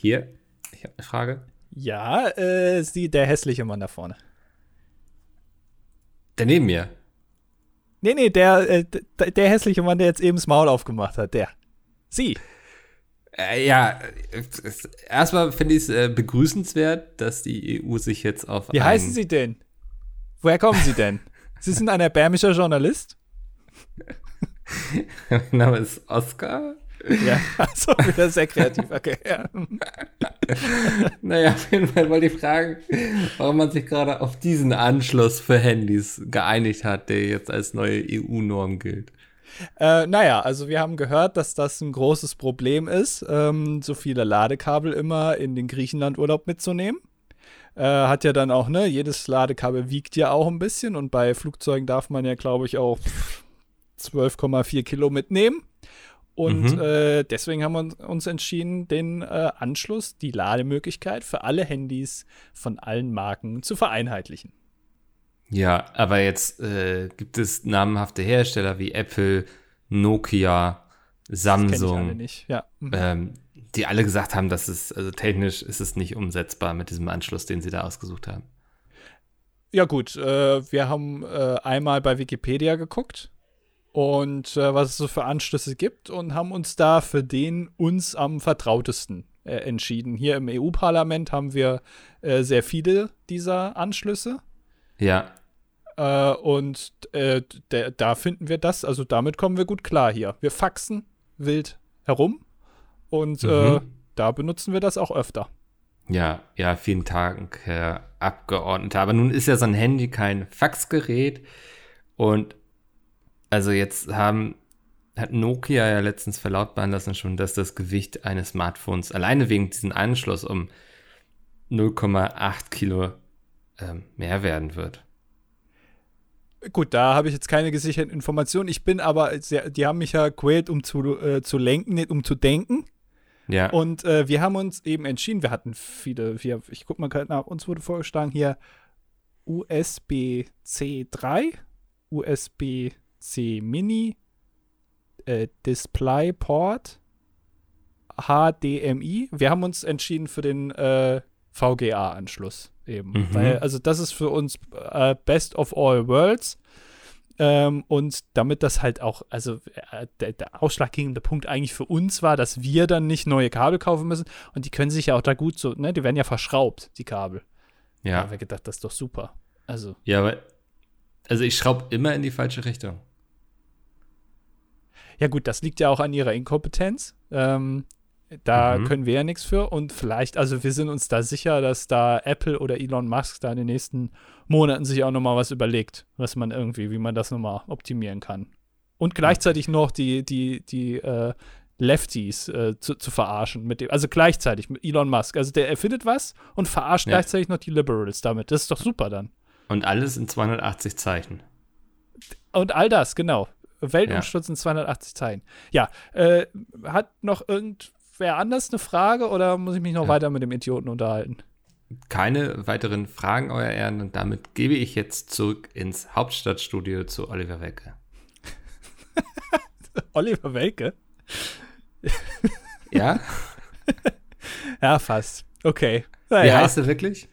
Hier, ich habe eine Frage. Ja, äh, sie, der hässliche Mann da vorne. Der neben mir. Nee, nee, der, äh, der, der hässliche Mann, der jetzt eben das Maul aufgemacht hat, der. Sie. Äh, ja, erstmal finde ich es äh, begrüßenswert, dass die EU sich jetzt auf. Wie heißen Sie denn? Woher kommen Sie denn? Sie sind ein erbärmlicher Journalist? mein Name ist Oskar. Ja, also wieder sehr kreativ. Okay, ja. naja, auf jeden Fall wollte ich fragen, warum man sich gerade auf diesen Anschluss für Handys geeinigt hat, der jetzt als neue EU-Norm gilt. Äh, naja, also wir haben gehört, dass das ein großes Problem ist, ähm, so viele Ladekabel immer in den Griechenland-Urlaub mitzunehmen. Äh, hat ja dann auch, ne, jedes Ladekabel wiegt ja auch ein bisschen und bei Flugzeugen darf man ja, glaube ich, auch 12,4 Kilo mitnehmen. Und mhm. äh, deswegen haben wir uns entschieden, den äh, Anschluss, die Lademöglichkeit für alle Handys von allen Marken zu vereinheitlichen. Ja, aber jetzt äh, gibt es namhafte Hersteller wie Apple, Nokia, Samsung, nicht. Ja. Mhm. Ähm, die alle gesagt haben, dass es, also technisch ist es nicht umsetzbar mit diesem Anschluss, den sie da ausgesucht haben. Ja, gut, äh, wir haben äh, einmal bei Wikipedia geguckt und äh, was es so für Anschlüsse gibt und haben uns da für den uns am vertrautesten äh, entschieden. Hier im EU-Parlament haben wir äh, sehr viele dieser Anschlüsse. Ja. Äh, und äh, da finden wir das, also damit kommen wir gut klar hier. Wir faxen wild herum und äh, mhm. da benutzen wir das auch öfter. Ja, ja, vielen Dank, Herr Abgeordneter. Aber nun ist ja so ein Handy kein Faxgerät und also jetzt haben, hat Nokia ja letztens verlautbaren lassen schon, dass das Gewicht eines Smartphones alleine wegen diesem Anschluss um 0,8 Kilo ähm, mehr werden wird. Gut, da habe ich jetzt keine gesicherten Informationen. Ich bin aber, sehr, die haben mich ja quält, um zu, äh, zu lenken, nicht um zu denken. Ja. Und äh, wir haben uns eben entschieden, wir hatten viele, wir, ich guck mal gerade nach, uns wurde vorgeschlagen hier USB-C 3, USB C Mini, äh, DisplayPort, HDMI. Wir haben uns entschieden für den äh, VGA-Anschluss eben. Mhm. Weil, also das ist für uns äh, Best of All Worlds. Ähm, und damit das halt auch, also äh, der, der, ausschlaggebende Punkt eigentlich für uns war, dass wir dann nicht neue Kabel kaufen müssen. Und die können sich ja auch da gut so, ne, die werden ja verschraubt, die Kabel. Ja. Da haben wir gedacht, das ist doch super. Also. Ja, aber, also ich schraube immer in die falsche Richtung. Ja, gut, das liegt ja auch an ihrer Inkompetenz. Ähm, da mhm. können wir ja nichts für. Und vielleicht, also wir sind uns da sicher, dass da Apple oder Elon Musk da in den nächsten Monaten sich auch nochmal was überlegt, was man irgendwie, wie man das nochmal optimieren kann. Und gleichzeitig noch die, die, die äh, Lefties äh, zu, zu, verarschen. Mit dem, also gleichzeitig mit Elon Musk. Also der erfindet was und verarscht ja. gleichzeitig noch die Liberals damit. Das ist doch super dann. Und alles in 280 Zeichen. Und all das, genau. Weltumsturz ja. in 280 Zeilen. Ja, äh, hat noch irgendwer anders eine Frage oder muss ich mich noch ja. weiter mit dem Idioten unterhalten? Keine weiteren Fragen, Euer Ehren, und damit gebe ich jetzt zurück ins Hauptstadtstudio zu Oliver Welke. Oliver Welke? ja? ja, fast. Okay. Naja. Wie heißt er wirklich?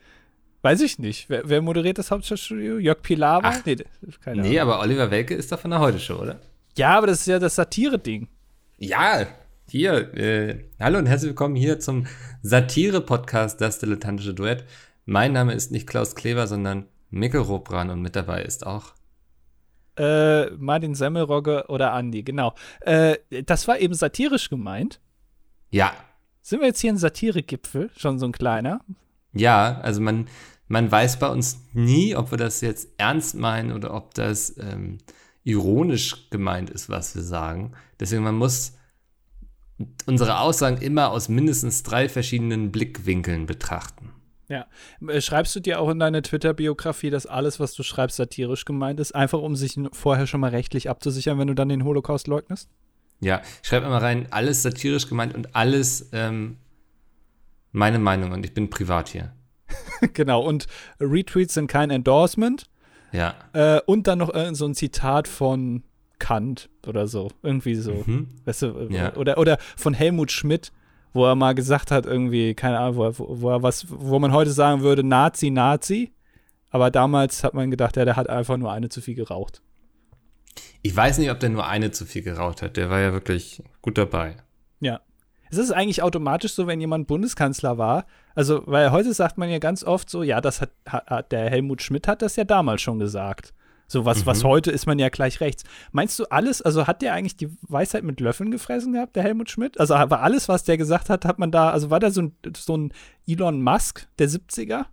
Weiß ich nicht. Wer, wer moderiert das Hauptstadtstudio? Jörg Pilawa? Ach, nee, keine nee aber Oliver Welke ist doch von der Heute-Show, oder? Ja, aber das ist ja das Satire-Ding. Ja, hier. Äh, hallo und herzlich willkommen hier zum Satire-Podcast Das Dilettantische Duett. Mein Name ist nicht Klaus Kleber, sondern Mikkel Robran und mit dabei ist auch äh, Martin Semmelrogge oder Andi, genau. Äh, das war eben satirisch gemeint. Ja. Sind wir jetzt hier ein Satire-Gipfel? Schon so ein kleiner? Ja, also man, man weiß bei uns nie, ob wir das jetzt ernst meinen oder ob das ähm, ironisch gemeint ist, was wir sagen. Deswegen, man muss unsere Aussagen immer aus mindestens drei verschiedenen Blickwinkeln betrachten. Ja. Äh, schreibst du dir auch in deine Twitter-Biografie, dass alles, was du schreibst, satirisch gemeint ist, einfach um sich vorher schon mal rechtlich abzusichern, wenn du dann den Holocaust leugnest? Ja, ich schreibe immer rein, alles satirisch gemeint und alles ähm, meine Meinung und ich bin privat hier. genau, und Retweets sind kein Endorsement. Ja. Äh, und dann noch so ein Zitat von Kant oder so. Irgendwie so. Mhm. Weißt du, äh, ja. oder, oder von Helmut Schmidt. wo er mal gesagt hat, irgendwie, keine Ahnung, wo er, wo er was, wo man heute sagen würde, Nazi, Nazi. Aber damals hat man gedacht, ja, der hat einfach nur eine zu viel geraucht. Ich weiß nicht, ob der nur eine zu viel geraucht hat. Der war ja wirklich gut dabei. Es ist eigentlich automatisch so, wenn jemand Bundeskanzler war. Also, weil heute sagt man ja ganz oft so, ja, das hat, hat der Helmut Schmidt hat das ja damals schon gesagt. So was, mhm. was heute ist man ja gleich rechts. Meinst du alles, also hat der eigentlich die Weisheit mit Löffeln gefressen gehabt, der Helmut Schmidt? Also war alles, was der gesagt hat, hat man da, also war da so ein, so ein Elon Musk der 70er?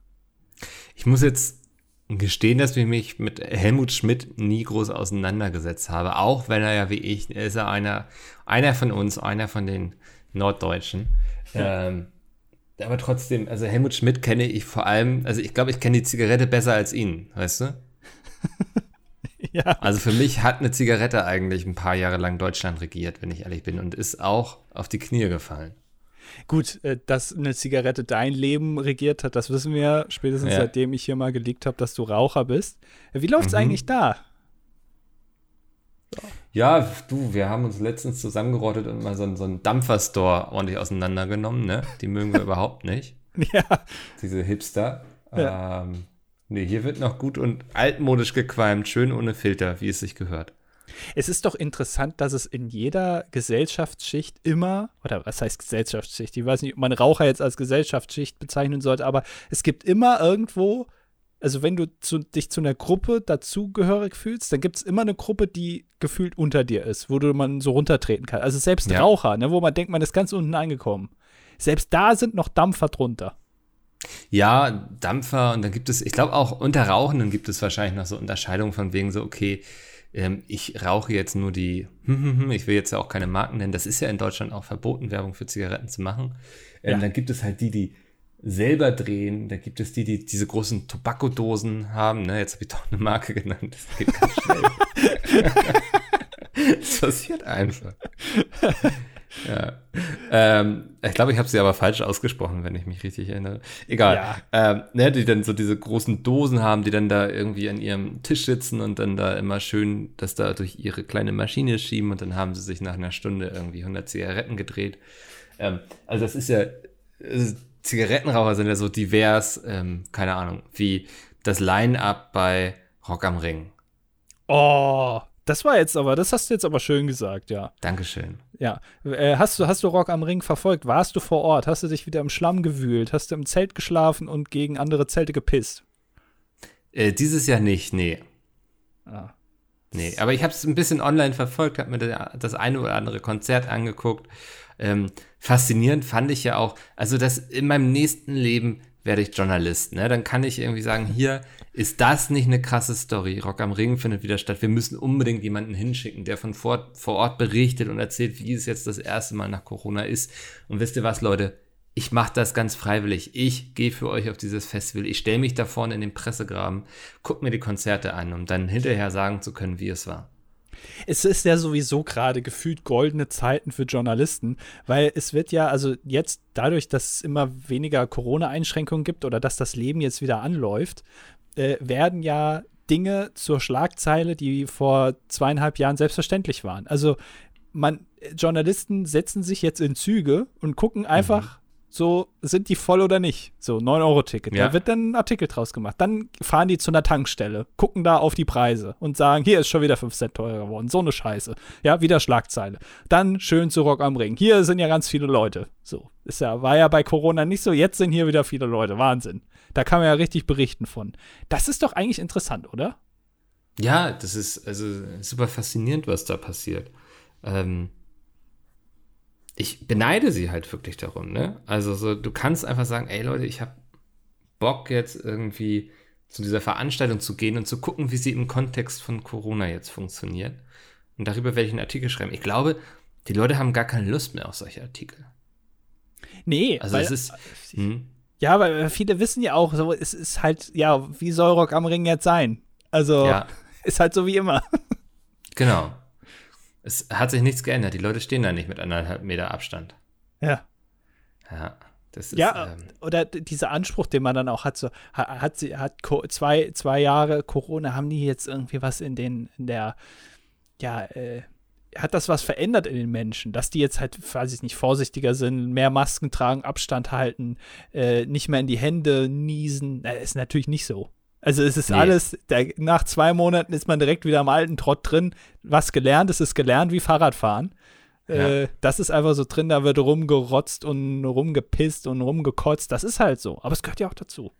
Ich muss jetzt gestehen, dass ich mich mit Helmut Schmidt nie groß auseinandergesetzt habe, auch wenn er ja wie ich, ist er einer, einer von uns, einer von den Norddeutschen. Ja. Ähm, aber trotzdem, also Helmut Schmidt kenne ich vor allem, also ich glaube, ich kenne die Zigarette besser als ihn, weißt du? ja. Also für mich hat eine Zigarette eigentlich ein paar Jahre lang Deutschland regiert, wenn ich ehrlich bin, und ist auch auf die Knie gefallen. Gut, äh, dass eine Zigarette dein Leben regiert hat, das wissen wir spätestens ja. seitdem ich hier mal geleakt habe, dass du Raucher bist. Wie läuft's mhm. eigentlich da? Ja, du, wir haben uns letztens zusammengerottet und mal so, so einen Dampferstore ordentlich auseinandergenommen, ne? Die mögen wir überhaupt nicht. Ja. Diese Hipster. Ja. Ähm, nee, hier wird noch gut und altmodisch gequalmt, schön ohne Filter, wie es sich gehört. Es ist doch interessant, dass es in jeder Gesellschaftsschicht immer, oder was heißt Gesellschaftsschicht? Ich weiß nicht, ob man Raucher jetzt als Gesellschaftsschicht bezeichnen sollte, aber es gibt immer irgendwo also wenn du zu, dich zu einer Gruppe dazugehörig fühlst, dann gibt es immer eine Gruppe, die gefühlt unter dir ist, wo du man so runtertreten kann. Also selbst ja. Raucher, ne, wo man denkt, man ist ganz unten angekommen. Selbst da sind noch Dampfer drunter. Ja, Dampfer und dann gibt es, ich glaube auch unter Rauchenden gibt es wahrscheinlich noch so Unterscheidungen von wegen so, okay, ähm, ich rauche jetzt nur die, ich will jetzt ja auch keine Marken nennen, das ist ja in Deutschland auch verboten, Werbung für Zigaretten zu machen. Ähm, ja. Dann gibt es halt die, die selber drehen. Da gibt es die, die diese großen Tobacco-Dosen haben. Ne? Jetzt habe ich doch eine Marke genannt. Das geht ganz schnell. das passiert einfach. ja. Ähm, ich glaube, ich habe sie aber falsch ausgesprochen, wenn ich mich richtig erinnere. Egal. Ja. Ähm, ne, die dann so diese großen Dosen haben, die dann da irgendwie an ihrem Tisch sitzen und dann da immer schön das da durch ihre kleine Maschine schieben und dann haben sie sich nach einer Stunde irgendwie 100 Zigaretten gedreht. Ähm, also das ist ja, Zigarettenraucher sind ja so divers, ähm, keine Ahnung, wie das Line-Up bei Rock am Ring. Oh, das war jetzt aber, das hast du jetzt aber schön gesagt, ja. Dankeschön. Ja. Äh, hast, du, hast du Rock am Ring verfolgt? Warst du vor Ort? Hast du dich wieder im Schlamm gewühlt? Hast du im Zelt geschlafen und gegen andere Zelte gepisst? Äh, dieses Jahr nicht, nee. Ah. Nee, aber ich habe es ein bisschen online verfolgt, habe mir das eine oder andere Konzert angeguckt ähm, faszinierend fand ich ja auch, also das in meinem nächsten Leben werde ich Journalist, ne? Dann kann ich irgendwie sagen, hier ist das nicht eine krasse Story. Rock am Ring findet wieder statt. Wir müssen unbedingt jemanden hinschicken, der von vor, vor Ort berichtet und erzählt, wie es jetzt das erste Mal nach Corona ist. Und wisst ihr was, Leute? Ich mache das ganz freiwillig. Ich gehe für euch auf dieses Festival. Ich stelle mich da vorne in den Pressegraben, guck mir die Konzerte an, um dann hinterher sagen zu können, wie es war. Es ist ja sowieso gerade gefühlt goldene Zeiten für Journalisten, weil es wird ja, also jetzt dadurch, dass es immer weniger Corona-Einschränkungen gibt oder dass das Leben jetzt wieder anläuft, äh, werden ja Dinge zur Schlagzeile, die vor zweieinhalb Jahren selbstverständlich waren. Also man, Journalisten setzen sich jetzt in Züge und gucken einfach, mhm so sind die voll oder nicht. So, 9-Euro-Ticket. Ja. Da wird dann ein Artikel draus gemacht. Dann fahren die zu einer Tankstelle, gucken da auf die Preise und sagen, hier ist schon wieder 5 Cent teurer geworden. So eine Scheiße. Ja, wieder Schlagzeile. Dann schön zu Rock am Ring. Hier sind ja ganz viele Leute. So, ist ja, war ja bei Corona nicht so. Jetzt sind hier wieder viele Leute. Wahnsinn. Da kann man ja richtig berichten von. Das ist doch eigentlich interessant, oder? Ja, das ist also super faszinierend, was da passiert. Ähm, ich beneide sie halt wirklich darum, ne? Also so, du kannst einfach sagen, ey Leute, ich habe Bock jetzt irgendwie zu dieser Veranstaltung zu gehen und zu gucken, wie sie im Kontext von Corona jetzt funktioniert. Und darüber werde ich einen Artikel schreiben. Ich glaube, die Leute haben gar keine Lust mehr auf solche Artikel. Nee, also weil, es ist. Hm? Ja, weil viele wissen ja auch, so, es ist halt, ja, wie soll Rock am Ring jetzt sein? Also, ja. ist halt so wie immer. Genau. Es hat sich nichts geändert. Die Leute stehen da nicht mit anderthalb Meter Abstand. Ja. Ja. Das ist, ja, ähm, oder dieser Anspruch, den man dann auch hat, so, hat sie, hat zwei, zwei Jahre Corona, haben die jetzt irgendwie was in den, in der, ja, äh, hat das was verändert in den Menschen, dass die jetzt halt, weiß ich nicht, vorsichtiger sind, mehr Masken tragen, Abstand halten, äh, nicht mehr in die Hände niesen. Na, ist natürlich nicht so. Also es ist nee. alles, der, nach zwei Monaten ist man direkt wieder im alten Trott drin. Was gelernt ist, ist gelernt wie Fahrradfahren. Ja. Äh, das ist einfach so drin, da wird rumgerotzt und rumgepisst und rumgekotzt. Das ist halt so. Aber es gehört ja auch dazu.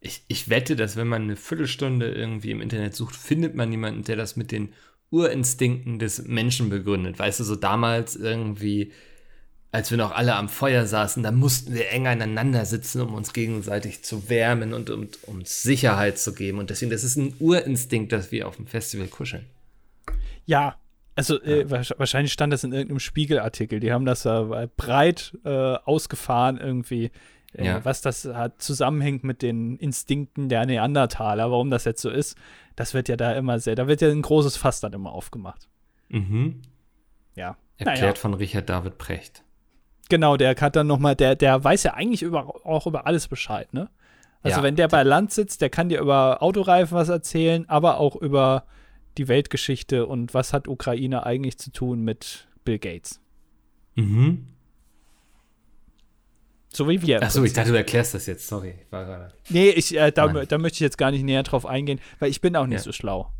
Ich, ich wette, dass wenn man eine Viertelstunde irgendwie im Internet sucht, findet man jemanden, der das mit den Urinstinkten des Menschen begründet. Weißt du, so damals irgendwie, als wir noch alle am Feuer saßen, da mussten wir eng aneinander sitzen, um uns gegenseitig zu wärmen und um uns Sicherheit zu geben. Und deswegen, das ist ein Urinstinkt, dass wir auf dem Festival kuscheln. Ja, also äh, ja. Äh, wahrscheinlich stand das in irgendeinem Spiegelartikel. Die haben das äh, breit äh, ausgefahren irgendwie, äh, ja. was das hat, zusammenhängt mit den Instinkten der Neandertaler, warum das jetzt so ist. Das wird ja da immer sehr, da wird ja ein großes Fass dann immer aufgemacht. Mhm. Ja. Erklärt naja. von Richard David Precht. Genau, der hat dann noch mal, der, der weiß ja eigentlich über, auch über alles Bescheid, ne? Also ja. wenn der bei Land sitzt, der kann dir über Autoreifen was erzählen, aber auch über die Weltgeschichte und was hat Ukraine eigentlich zu tun mit Bill Gates. Mhm. So wie wir. Achso, ich dachte, du erklärst das jetzt. Sorry. Ich war gerade. Nee, ich, äh, da, da, möchte ich jetzt gar nicht näher drauf eingehen, weil ich bin auch nicht ja. so schlau.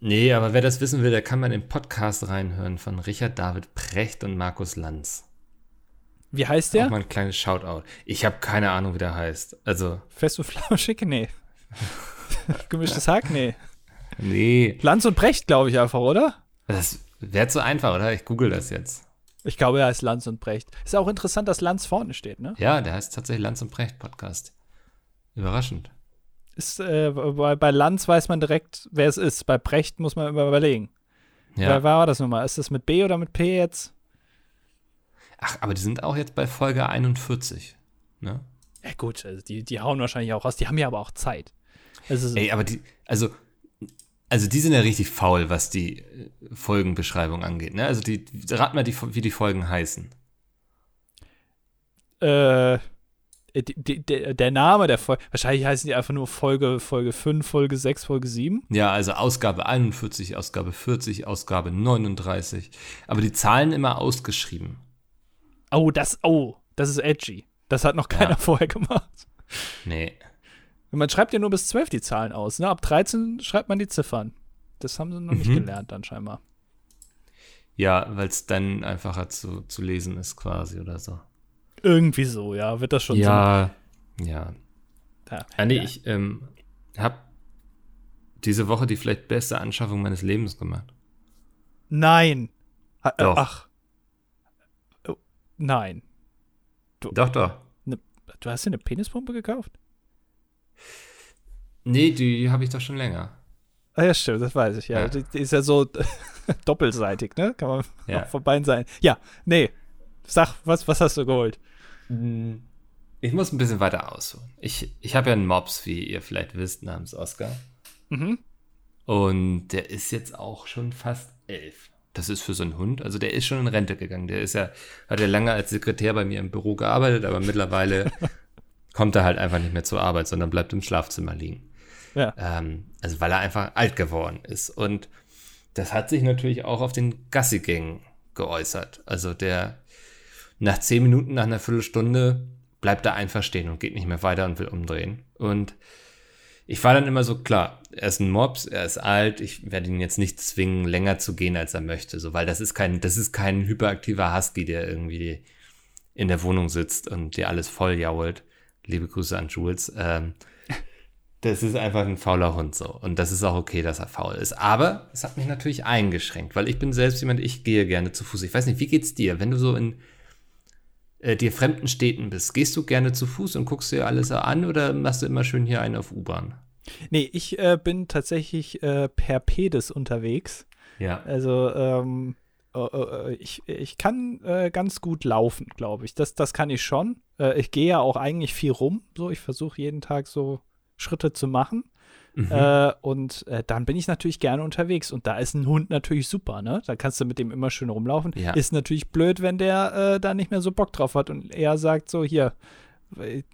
Nee, aber wer das wissen will, der kann mal in den Podcast reinhören von Richard David Precht und Markus Lanz. Wie heißt der? Auch mal ein kleines Shoutout. Ich habe keine Ahnung, wie der heißt. Also. Fest und Flauschig? Nee. Gemischtes Hack? Nee. Nee. Lanz und Brecht, glaube ich einfach, oder? Das wäre zu einfach, oder? Ich google das jetzt. Ich glaube, er heißt Lanz und Brecht. Ist auch interessant, dass Lanz vorne steht, ne? Ja, der heißt tatsächlich Lanz und Brecht Podcast. Überraschend. Ist, äh, bei, bei Lanz weiß man direkt, wer es ist. Bei Brecht muss man überlegen. Ja. Wer war das nochmal? Ist das mit B oder mit P jetzt? Ach, aber die sind auch jetzt bei Folge 41, ne? Ja, gut, also die, die hauen wahrscheinlich auch raus. Die haben ja aber auch Zeit. Also, Ey, aber die, also also die sind ja richtig faul, was die äh, Folgenbeschreibung angeht. Ne? Also die, rat mal, die, wie die Folgen heißen. Äh, die, die, der Name der Folge, wahrscheinlich heißen die einfach nur Folge, Folge 5, Folge 6, Folge 7. Ja, also Ausgabe 41, Ausgabe 40, Ausgabe 39. Aber die Zahlen immer ausgeschrieben. Oh, das, oh, das ist edgy. Das hat noch keiner ja. vorher gemacht. Nee. Man schreibt ja nur bis 12 die Zahlen aus. Ne? Ab 13 schreibt man die Ziffern. Das haben sie noch mhm. nicht gelernt, dann scheinbar. Ja, weil es dann einfacher zu, zu lesen ist, quasi oder so. Irgendwie so, ja. Wird das schon ja, so? Ja, ja. Ja. ich ähm, habe diese Woche die vielleicht beste Anschaffung meines Lebens gemacht. Nein. Ha, äh, doch. Ach. Nein. Du, doch, doch. Ne, du hast dir eine Penispumpe gekauft? Nee, die habe ich doch schon länger. Ah ja, stimmt, das weiß ich, ja. ja. Die, die, ist ja so doppelseitig, ne? Kann man ja. von beiden sein. Ja, nee. Sag, was, was hast du geholt? Hm, ich muss ein bisschen weiter ausholen. Ich, ich habe ja einen Mops, wie ihr vielleicht wisst, namens Oscar. Mhm. Und der ist jetzt auch schon fast elf. Das ist für so einen Hund. Also der ist schon in Rente gegangen. Der ist ja, hat ja lange als Sekretär bei mir im Büro gearbeitet, aber mittlerweile kommt er halt einfach nicht mehr zur Arbeit, sondern bleibt im Schlafzimmer liegen. Ja. Ähm, also weil er einfach alt geworden ist. Und das hat sich natürlich auch auf den Gassigängen geäußert. Also der nach zehn Minuten, nach einer Viertelstunde bleibt er einfach stehen und geht nicht mehr weiter und will umdrehen. Und ich war dann immer so, klar, er ist ein Mops, er ist alt, ich werde ihn jetzt nicht zwingen, länger zu gehen, als er möchte, so, weil das ist kein, das ist kein hyperaktiver Husky, der irgendwie in der Wohnung sitzt und dir alles voll jault. Liebe Grüße an Jules. Ähm, das ist einfach ein fauler Hund so. Und das ist auch okay, dass er faul ist. Aber es hat mich natürlich eingeschränkt, weil ich bin selbst jemand, ich gehe gerne zu Fuß. Ich weiß nicht, wie geht's dir, wenn du so in äh, dir fremden Städten bist? Gehst du gerne zu Fuß und guckst dir alles an oder machst du immer schön hier einen auf U-Bahn? Nee, ich äh, bin tatsächlich äh, per Pedis unterwegs. Ja. Also, ähm, äh, äh, ich, ich kann äh, ganz gut laufen, glaube ich. Das, das kann ich schon. ich gehe ja auch eigentlich viel rum. So, ich versuche jeden Tag so Schritte zu machen. Mhm. Äh, und äh, dann bin ich natürlich gerne unterwegs. Und da ist ein Hund natürlich super, ne? Da kannst du mit dem immer schön rumlaufen. Ja. Ist natürlich blöd, wenn der äh, da nicht mehr so Bock drauf hat und er sagt so, hier,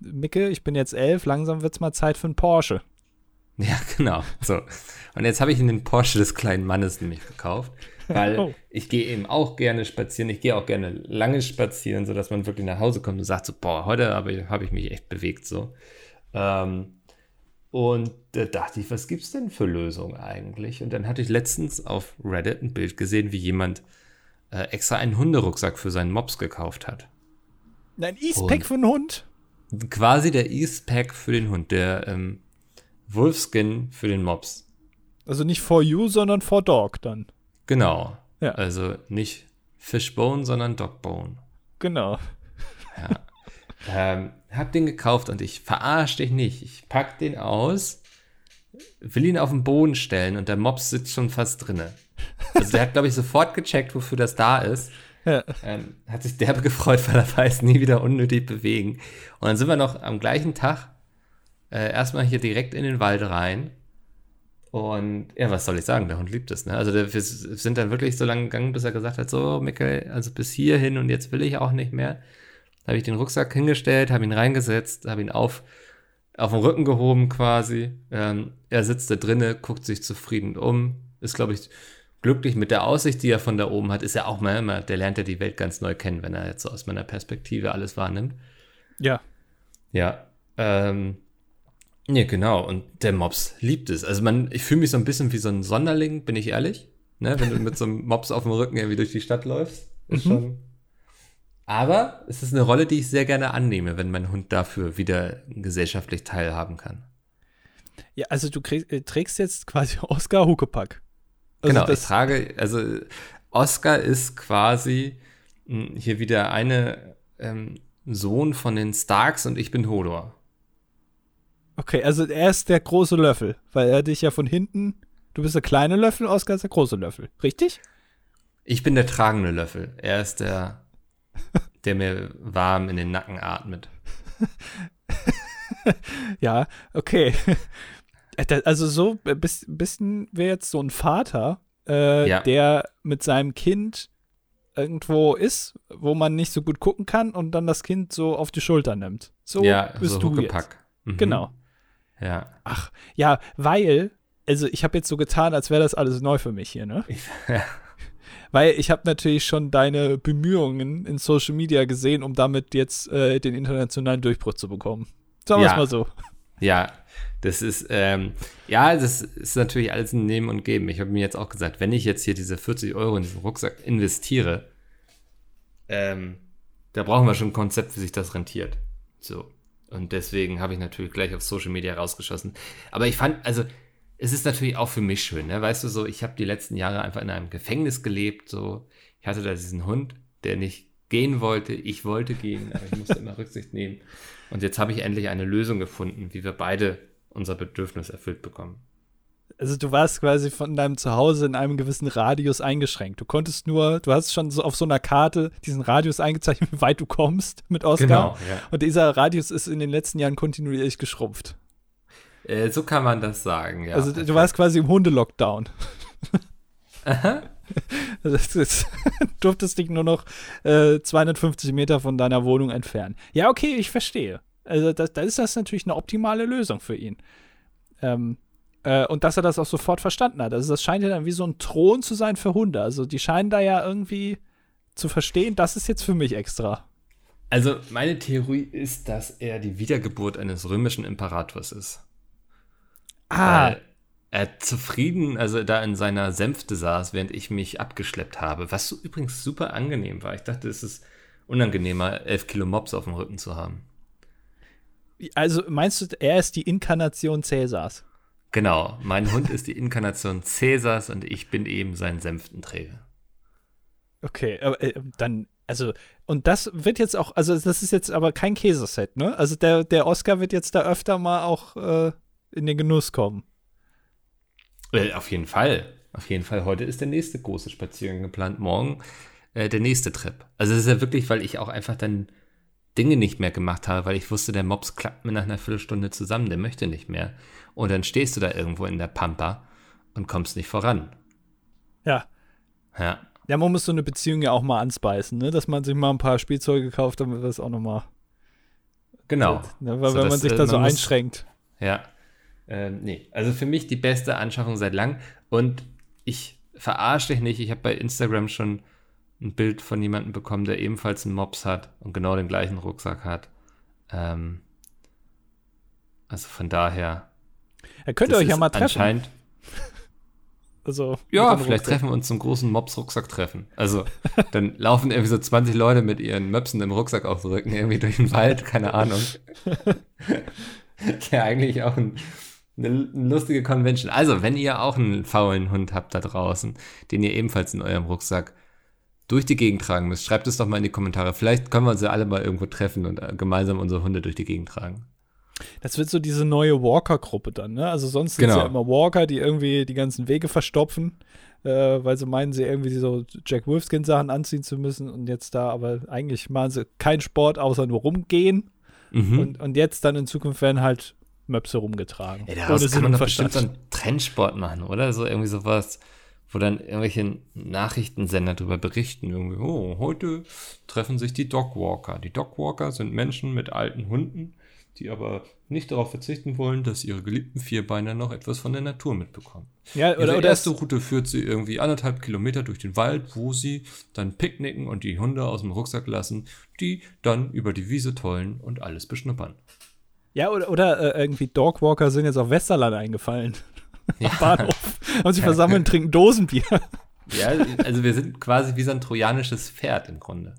Micke, ich bin jetzt elf, langsam wird es mal Zeit für einen Porsche. Ja, genau. So. Und jetzt habe ich den Porsche des kleinen Mannes nämlich gekauft. Weil Oh. ich gehe eben auch gerne spazieren. Ich gehe auch gerne lange spazieren, sodass man wirklich nach Hause kommt und sagt so, boah, heute habe hab ich mich echt bewegt so. Ähm, und da dachte ich, was gibt's denn für Lösungen eigentlich? Und dann hatte ich letztens auf Reddit ein Bild gesehen, wie jemand äh, extra einen Hunderucksack für seinen Mops gekauft hat. Ein Eastpack für einen Hund? Quasi der East-Pack für den Hund, der ähm, Wolfskin für den Mops. Also nicht for you, sondern for dog dann. Genau. Ja. Also nicht Fishbone, sondern Dogbone. Genau. Ähm, hab den gekauft und ich verarsch dich nicht. Ich pack den aus, will ihn auf den Boden stellen und der Mops sitzt schon fast drinne. Also der hat, glaube ich, sofort gecheckt, wofür das da ist. Ja. Ähm, hat sich derbe gefreut, weil er weiß, nie wieder unnötig bewegen. Und dann sind wir noch am gleichen Tag äh, erstmal hier direkt in den Wald rein. Und ja, was soll ich sagen? Der Hund liebt es. Ne? Also der, wir sind dann wirklich so lange gegangen, bis er gesagt hat, so Mikkel, also bis hierhin und jetzt will ich auch nicht mehr. Habe ich den Rucksack hingestellt, habe ihn reingesetzt, habe ihn auf, auf den Rücken gehoben quasi. Ähm, er sitzt da drinne, guckt sich zufrieden um, ist, glaube ich, glücklich mit der Aussicht, die er von da oben hat. Ist ja auch mal immer, der lernt ja die Welt ganz neu kennen, wenn er jetzt so aus meiner Perspektive alles wahrnimmt. Ja. Ja, ähm, ja, genau. Und der Mops liebt es. Also man, ich fühle mich so ein bisschen wie so ein Sonderling, bin ich ehrlich. Ne? Wenn du mit so einem Mops auf dem Rücken irgendwie durch die Stadt läufst. Ist Mhm. schon. Aber es ist eine Rolle, die ich sehr gerne annehme, wenn mein Hund dafür wieder gesellschaftlich teilhaben kann. Ja, also du krieg, äh, trägst jetzt quasi Oscar Huckepack. Also genau, ich das, trage, also Oscar ist quasi mh, hier wieder eine ähm, Sohn von den Starks und ich bin Hodor. okay, also er ist der große Löffel, weil er dich ja von hinten, du bist der kleine Löffel, Oscar ist der große Löffel, richtig? Ich bin der tragende Löffel. Er ist der, der mir warm in den Nacken atmet. Ja, okay. Äh, Also so ein bis- bisschen wäre jetzt so ein Vater, äh, Ja. der mit seinem Kind irgendwo ist, wo man nicht so gut gucken kann und dann das Kind so auf die Schulter nimmt. So ja, bist so du jetzt. Huckepack. Mhm. Genau. Ja. Ach, ja, weil, also ich habe jetzt so getan, als wäre das alles neu für mich hier, ne? ja. Weil ich habe natürlich schon deine Bemühungen in Social Media gesehen, um damit jetzt äh, den internationalen Durchbruch zu bekommen. Sagen wir es Ja. mal so. Ja, das ist, ähm, ja, das ist natürlich alles ein Nehmen und Geben. Ich habe mir jetzt auch gesagt, wenn ich jetzt hier diese 40 Euro in diesen Rucksack investiere, ähm, da brauchen wir schon ein Konzept, wie sich das rentiert. So. Und deswegen habe ich natürlich gleich auf Social Media rausgeschossen. Aber ich fand, also, es ist natürlich auch für mich schön, ne? Weißt du, so, ich habe die letzten Jahre einfach in einem Gefängnis gelebt, so. Ich hatte da diesen Hund, der nicht gehen wollte. Ich wollte gehen, aber ich musste immer Rücksicht nehmen. Und jetzt habe ich endlich eine Lösung gefunden, wie wir beide unser Bedürfnis erfüllt bekommen. Also du warst quasi von deinem Zuhause in einem gewissen Radius eingeschränkt. Du konntest nur, du hast schon so auf so einer Karte diesen Radius eingezeichnet, wie weit du kommst mit Oscar. Genau, ja. Und dieser Radius ist in den letzten Jahren kontinuierlich geschrumpft. Äh, so kann man das sagen, ja. also du warst quasi im Hundelockdown. Aha. Das ist, durftest dich nur noch äh, 250 Meter von deiner Wohnung entfernen. Ja, okay, ich verstehe. Also da, da ist das natürlich eine optimale Lösung für ihn. Ähm, äh, und dass er das auch sofort verstanden hat. Also das scheint ja dann wie so ein Thron zu sein für Hunde. Also die scheinen da ja irgendwie zu verstehen, das ist jetzt für mich extra. Also meine Theorie ist, dass er die Wiedergeburt eines römischen Imperators ist. Ah, er zufrieden, also da in seiner Sänfte saß, während ich mich abgeschleppt habe. Was so übrigens super angenehm war. Ich dachte, es ist unangenehmer, elf Kilo Mops auf dem Rücken zu haben. also meinst du, er ist die Inkarnation Cäsars? Genau, mein Hund ist die Inkarnation Cäsars und ich bin eben sein Sänftenträger. Okay, aber, äh, dann, also, und das wird jetzt auch, also das ist jetzt aber kein Käseset, ne? Also der, der Oscar wird jetzt da öfter mal auch äh, in den Genuss kommen. Äh, auf jeden Fall. Auf jeden Fall. Heute ist der nächste große Spaziergang geplant. Morgen äh, der nächste Trip. Also es ist ja wirklich, weil ich auch einfach dann Dinge nicht mehr gemacht habe, weil ich wusste, der Mops klappt mir nach einer Viertelstunde zusammen, der möchte nicht mehr. Und dann stehst du da irgendwo in der Pampa und kommst nicht voran. Ja. Ja. Ja, man muss so eine Beziehung ja auch mal anspeisen, ne? Dass man sich mal ein paar Spielzeuge kauft, damit das auch nochmal. Genau. Ne? Weil So, wenn man sich äh, da so einschränkt. Ja. Ähm, nee, also für mich die beste Anschaffung seit lang. Und ich verarsch dich nicht. Ich habe bei Instagram schon ein Bild von jemandem bekommen, der ebenfalls einen Mops hat und genau den gleichen Rucksack hat. Ähm, also von daher. Ja, könnt ihr euch ja mal treffen. Anscheinend. Also, ja, vielleicht treffen wir uns zum großen Mops-Rucksack-Treffen. Also, dann laufen irgendwie so 20 Leute mit ihren Möpsen im Rucksack auf dem Rücken irgendwie durch den Wald, keine Ahnung. ja, eigentlich auch ein, eine, eine, lustige Convention. Also, wenn ihr auch einen faulen Hund habt da draußen, den ihr ebenfalls in eurem Rucksack durch die Gegend tragen müsst, schreibt es doch mal in die Kommentare. Vielleicht können wir uns ja alle mal irgendwo treffen und äh, gemeinsam unsere Hunde durch die Gegend tragen. Das wird so diese neue Walker-Gruppe dann, ne? Also sonst sind es Genau. ja immer Walker, die irgendwie die ganzen Wege verstopfen, äh, weil sie meinen, sie irgendwie so Jack Wolfskin-Sachen anziehen zu müssen und jetzt da, aber eigentlich machen sie keinen Sport, außer nur rumgehen. Mhm. Und, und jetzt dann in Zukunft werden halt Möpse rumgetragen. Ey, daraus kann man doch bestimmt so einen Trendsport machen, oder? So irgendwie sowas, wo dann irgendwelche Nachrichtensender darüber berichten. Irgendwie, oh, heute treffen sich die Dogwalker. Die Dogwalker sind Menschen mit alten Hunden, die aber nicht darauf verzichten wollen, dass ihre geliebten Vierbeiner noch etwas von der Natur mitbekommen. Ja, Ihre oder, oder erste Route führt sie irgendwie anderthalb Kilometer durch den Wald, wo sie dann picknicken und die Hunde aus dem Rucksack lassen, die dann über die Wiese tollen und alles beschnuppern. Ja, oder, oder äh, irgendwie Dogwalker sind jetzt auf Westerland eingefallen. Ja. Am Bahnhof. Haben sich versammelt und trinken Dosenbier. Ja, also wir sind quasi wie so ein trojanisches Pferd im Grunde.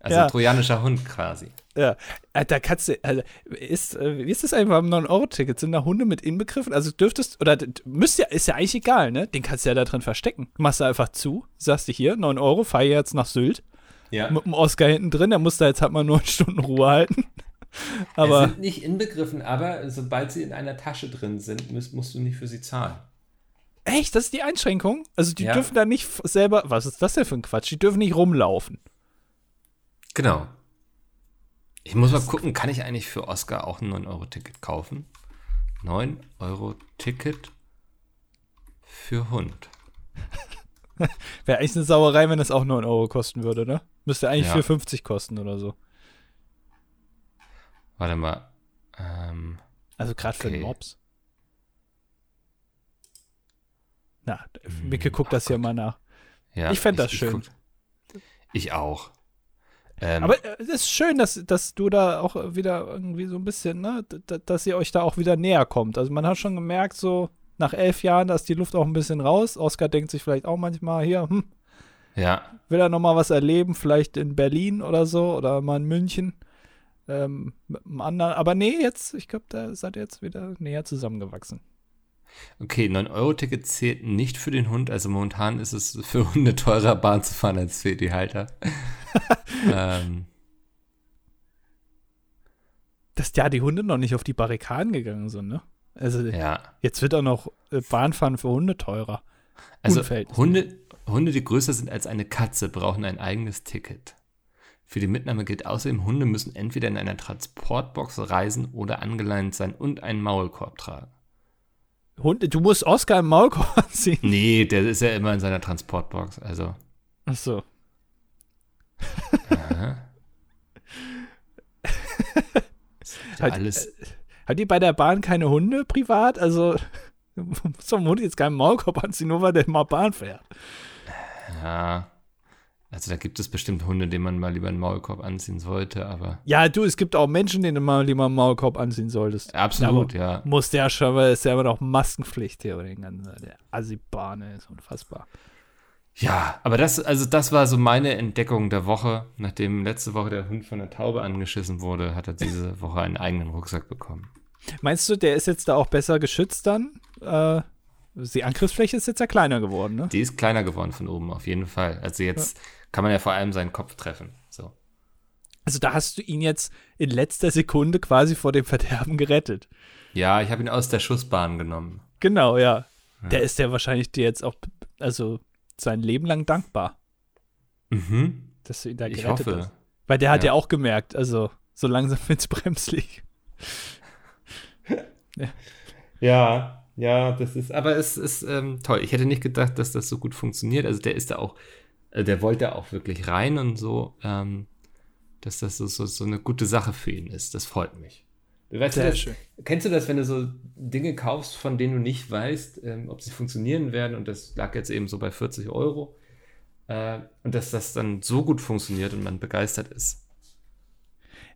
Also ja. ein trojanischer Hund quasi. Ja, äh, da kannst du, also, ist, äh, wie ist das eigentlich beim 9-Euro-Ticket? Sind da Hunde mit inbegriffen? Also dürftest, oder müsst ja, ist ja eigentlich egal, ne? Den kannst du ja da drin verstecken. Machst du einfach zu, sagst du hier, 9 Euro, fahr jetzt nach Sylt. Ja. Mit dem Oscar hinten drin, der muss da jetzt halt mal nur Stunden Ruhe halten. Aber, es sind nicht inbegriffen, aber sobald sie in einer Tasche drin sind, musst, musst du nicht für sie zahlen. echt, das ist die Einschränkung? Also die Ja. dürfen da nicht selber, was ist das denn für ein Quatsch? Die dürfen nicht rumlaufen. Genau. Ich muss mal gucken, kann ich eigentlich für Oscar auch ein 9-Euro-Ticket kaufen? 9-Euro-Ticket für Hund. Wäre eigentlich eine Sauerei, wenn das auch 9 Euro kosten würde, ne? Müsste eigentlich Ja. 4,50 kosten oder so. Warte mal. Ähm, Also gerade für Okay. den Mops. Na, Micke guckt das hier mal nach. ja, Ich fänd das schön. guck- Ich auch. Ähm, Aber äh, es ist schön, dass, dass du da auch wieder irgendwie so ein bisschen, ne, dass ihr euch da auch wieder näher kommt. Also man hat schon gemerkt, so nach elf Jahren, da ist die Luft auch ein bisschen raus. Oskar denkt sich vielleicht auch manchmal, hier, hm, ja, will er noch mal was erleben, vielleicht in Berlin oder so oder mal in München. Ähm, mit einem anderen. Aber nee, jetzt, ich glaube, da seid ihr jetzt wieder näher zusammengewachsen. Okay, 9-Euro-Ticket zählt nicht für den Hund. Also momentan ist es für Hunde teurer, Bahn zu fahren als für die Halter. ähm, Dass ja die Hunde noch nicht auf die Barrikaden gegangen sind, ne? Also ja. jetzt wird auch noch äh, Bahnfahren für Hunde teurer. Also. Hunde, Hunde, die größer sind als eine Katze, brauchen ein eigenes Ticket. Für die Mitnahme gilt außerdem, Hunde müssen entweder in einer Transportbox reisen oder angeleint sein und einen Maulkorb tragen. Hunde, du musst Oskar im Maulkorb anziehen. Nee, der ist ja immer in seiner Transportbox. Also, Ach so. ja Halt, alles. Hat die bei der Bahn keine Hunde privat? Also muss doch Hund jetzt keinen Maulkorb anziehen, nur weil der mal Bahn fährt. Ja. Also da gibt es bestimmt Hunde, denen man mal lieber einen Maulkorb anziehen sollte, aber Ja, du, es gibt auch Menschen, denen du mal lieber einen Maulkorb anziehen solltest. absolut, Ja, ja. Muss der schon, weil es ist ja immer noch Maskenpflicht hier über den ganzen. Der Assi-Bahn ey, ist unfassbar. Ja, aber das, also das war so meine Entdeckung der Woche. Nachdem letzte Woche der Hund von der Taube angeschissen wurde, hat er diese Woche einen eigenen Rucksack bekommen. Meinst du, der ist jetzt da auch besser geschützt dann? Äh, die Angriffsfläche ist jetzt ja kleiner geworden, ne? Die ist kleiner geworden von oben, auf jeden Fall. Also jetzt kann man ja vor allem seinen Kopf treffen. So. Also da hast du ihn jetzt in letzter Sekunde quasi vor dem Verderben gerettet. Ja, ich habe ihn aus der Schussbahn genommen. Genau, ja. Der ist ja wahrscheinlich dir jetzt auch, also sein Leben lang dankbar, Mhm. dass du ihn da Ich gerettet hoffe. hast. Weil der hat ja. Ja. auch gemerkt, also so langsam wird's bremslich. Ja, ja, das ist, aber es ist ähm, toll. Ich hätte nicht gedacht, dass das so gut funktioniert. Also der ist da auch, der wollte auch wirklich rein und so, ähm, dass das so, so, so eine gute Sache für ihn ist. Das freut mich. Du weißt, Sehr das, schön. Kennst du das, wenn du so Dinge kaufst, von denen du nicht weißt, ähm, ob sie funktionieren werden? Und das lag jetzt eben so bei 40 Euro. Äh, und dass das dann so gut funktioniert und man begeistert ist.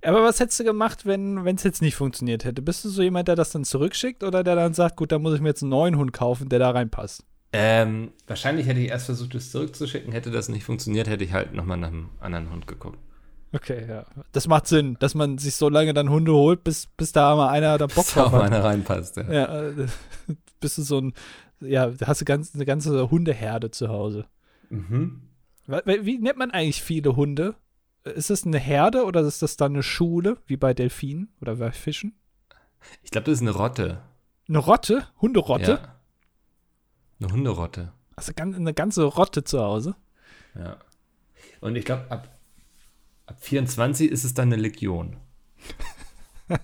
Aber was hättest du gemacht, wenn es jetzt nicht funktioniert hätte? Bist du so jemand, der das dann zurückschickt oder der dann sagt, gut, dann muss ich mir jetzt einen neuen Hund kaufen, der da reinpasst? Ähm, wahrscheinlich hätte ich erst versucht, es zurückzuschicken. Hätte das nicht funktioniert, hätte ich halt nochmal nach einem anderen Hund geguckt. Okay, ja. Das macht Sinn, dass man sich so lange dann Hunde holt, bis, bis da mal einer da Bock drauf hat. Bis einer reinpasst, ja. Ja, äh, bist du so ein, ja, da hast du ganz, eine ganze Hundeherde zu Hause. Mhm. Wie, wie nennt man eigentlich viele Hunde? Ist das eine Herde oder ist das dann eine Schule, wie bei Delfinen oder bei Fischen? Ich glaube, das ist eine Rotte. Eine Rotte? Hunderotte? Ja. Eine Hunderotte. Also eine ganze Rotte zu Hause. Ja. Und ich glaube, ab, ab 24 ist es dann eine Legion.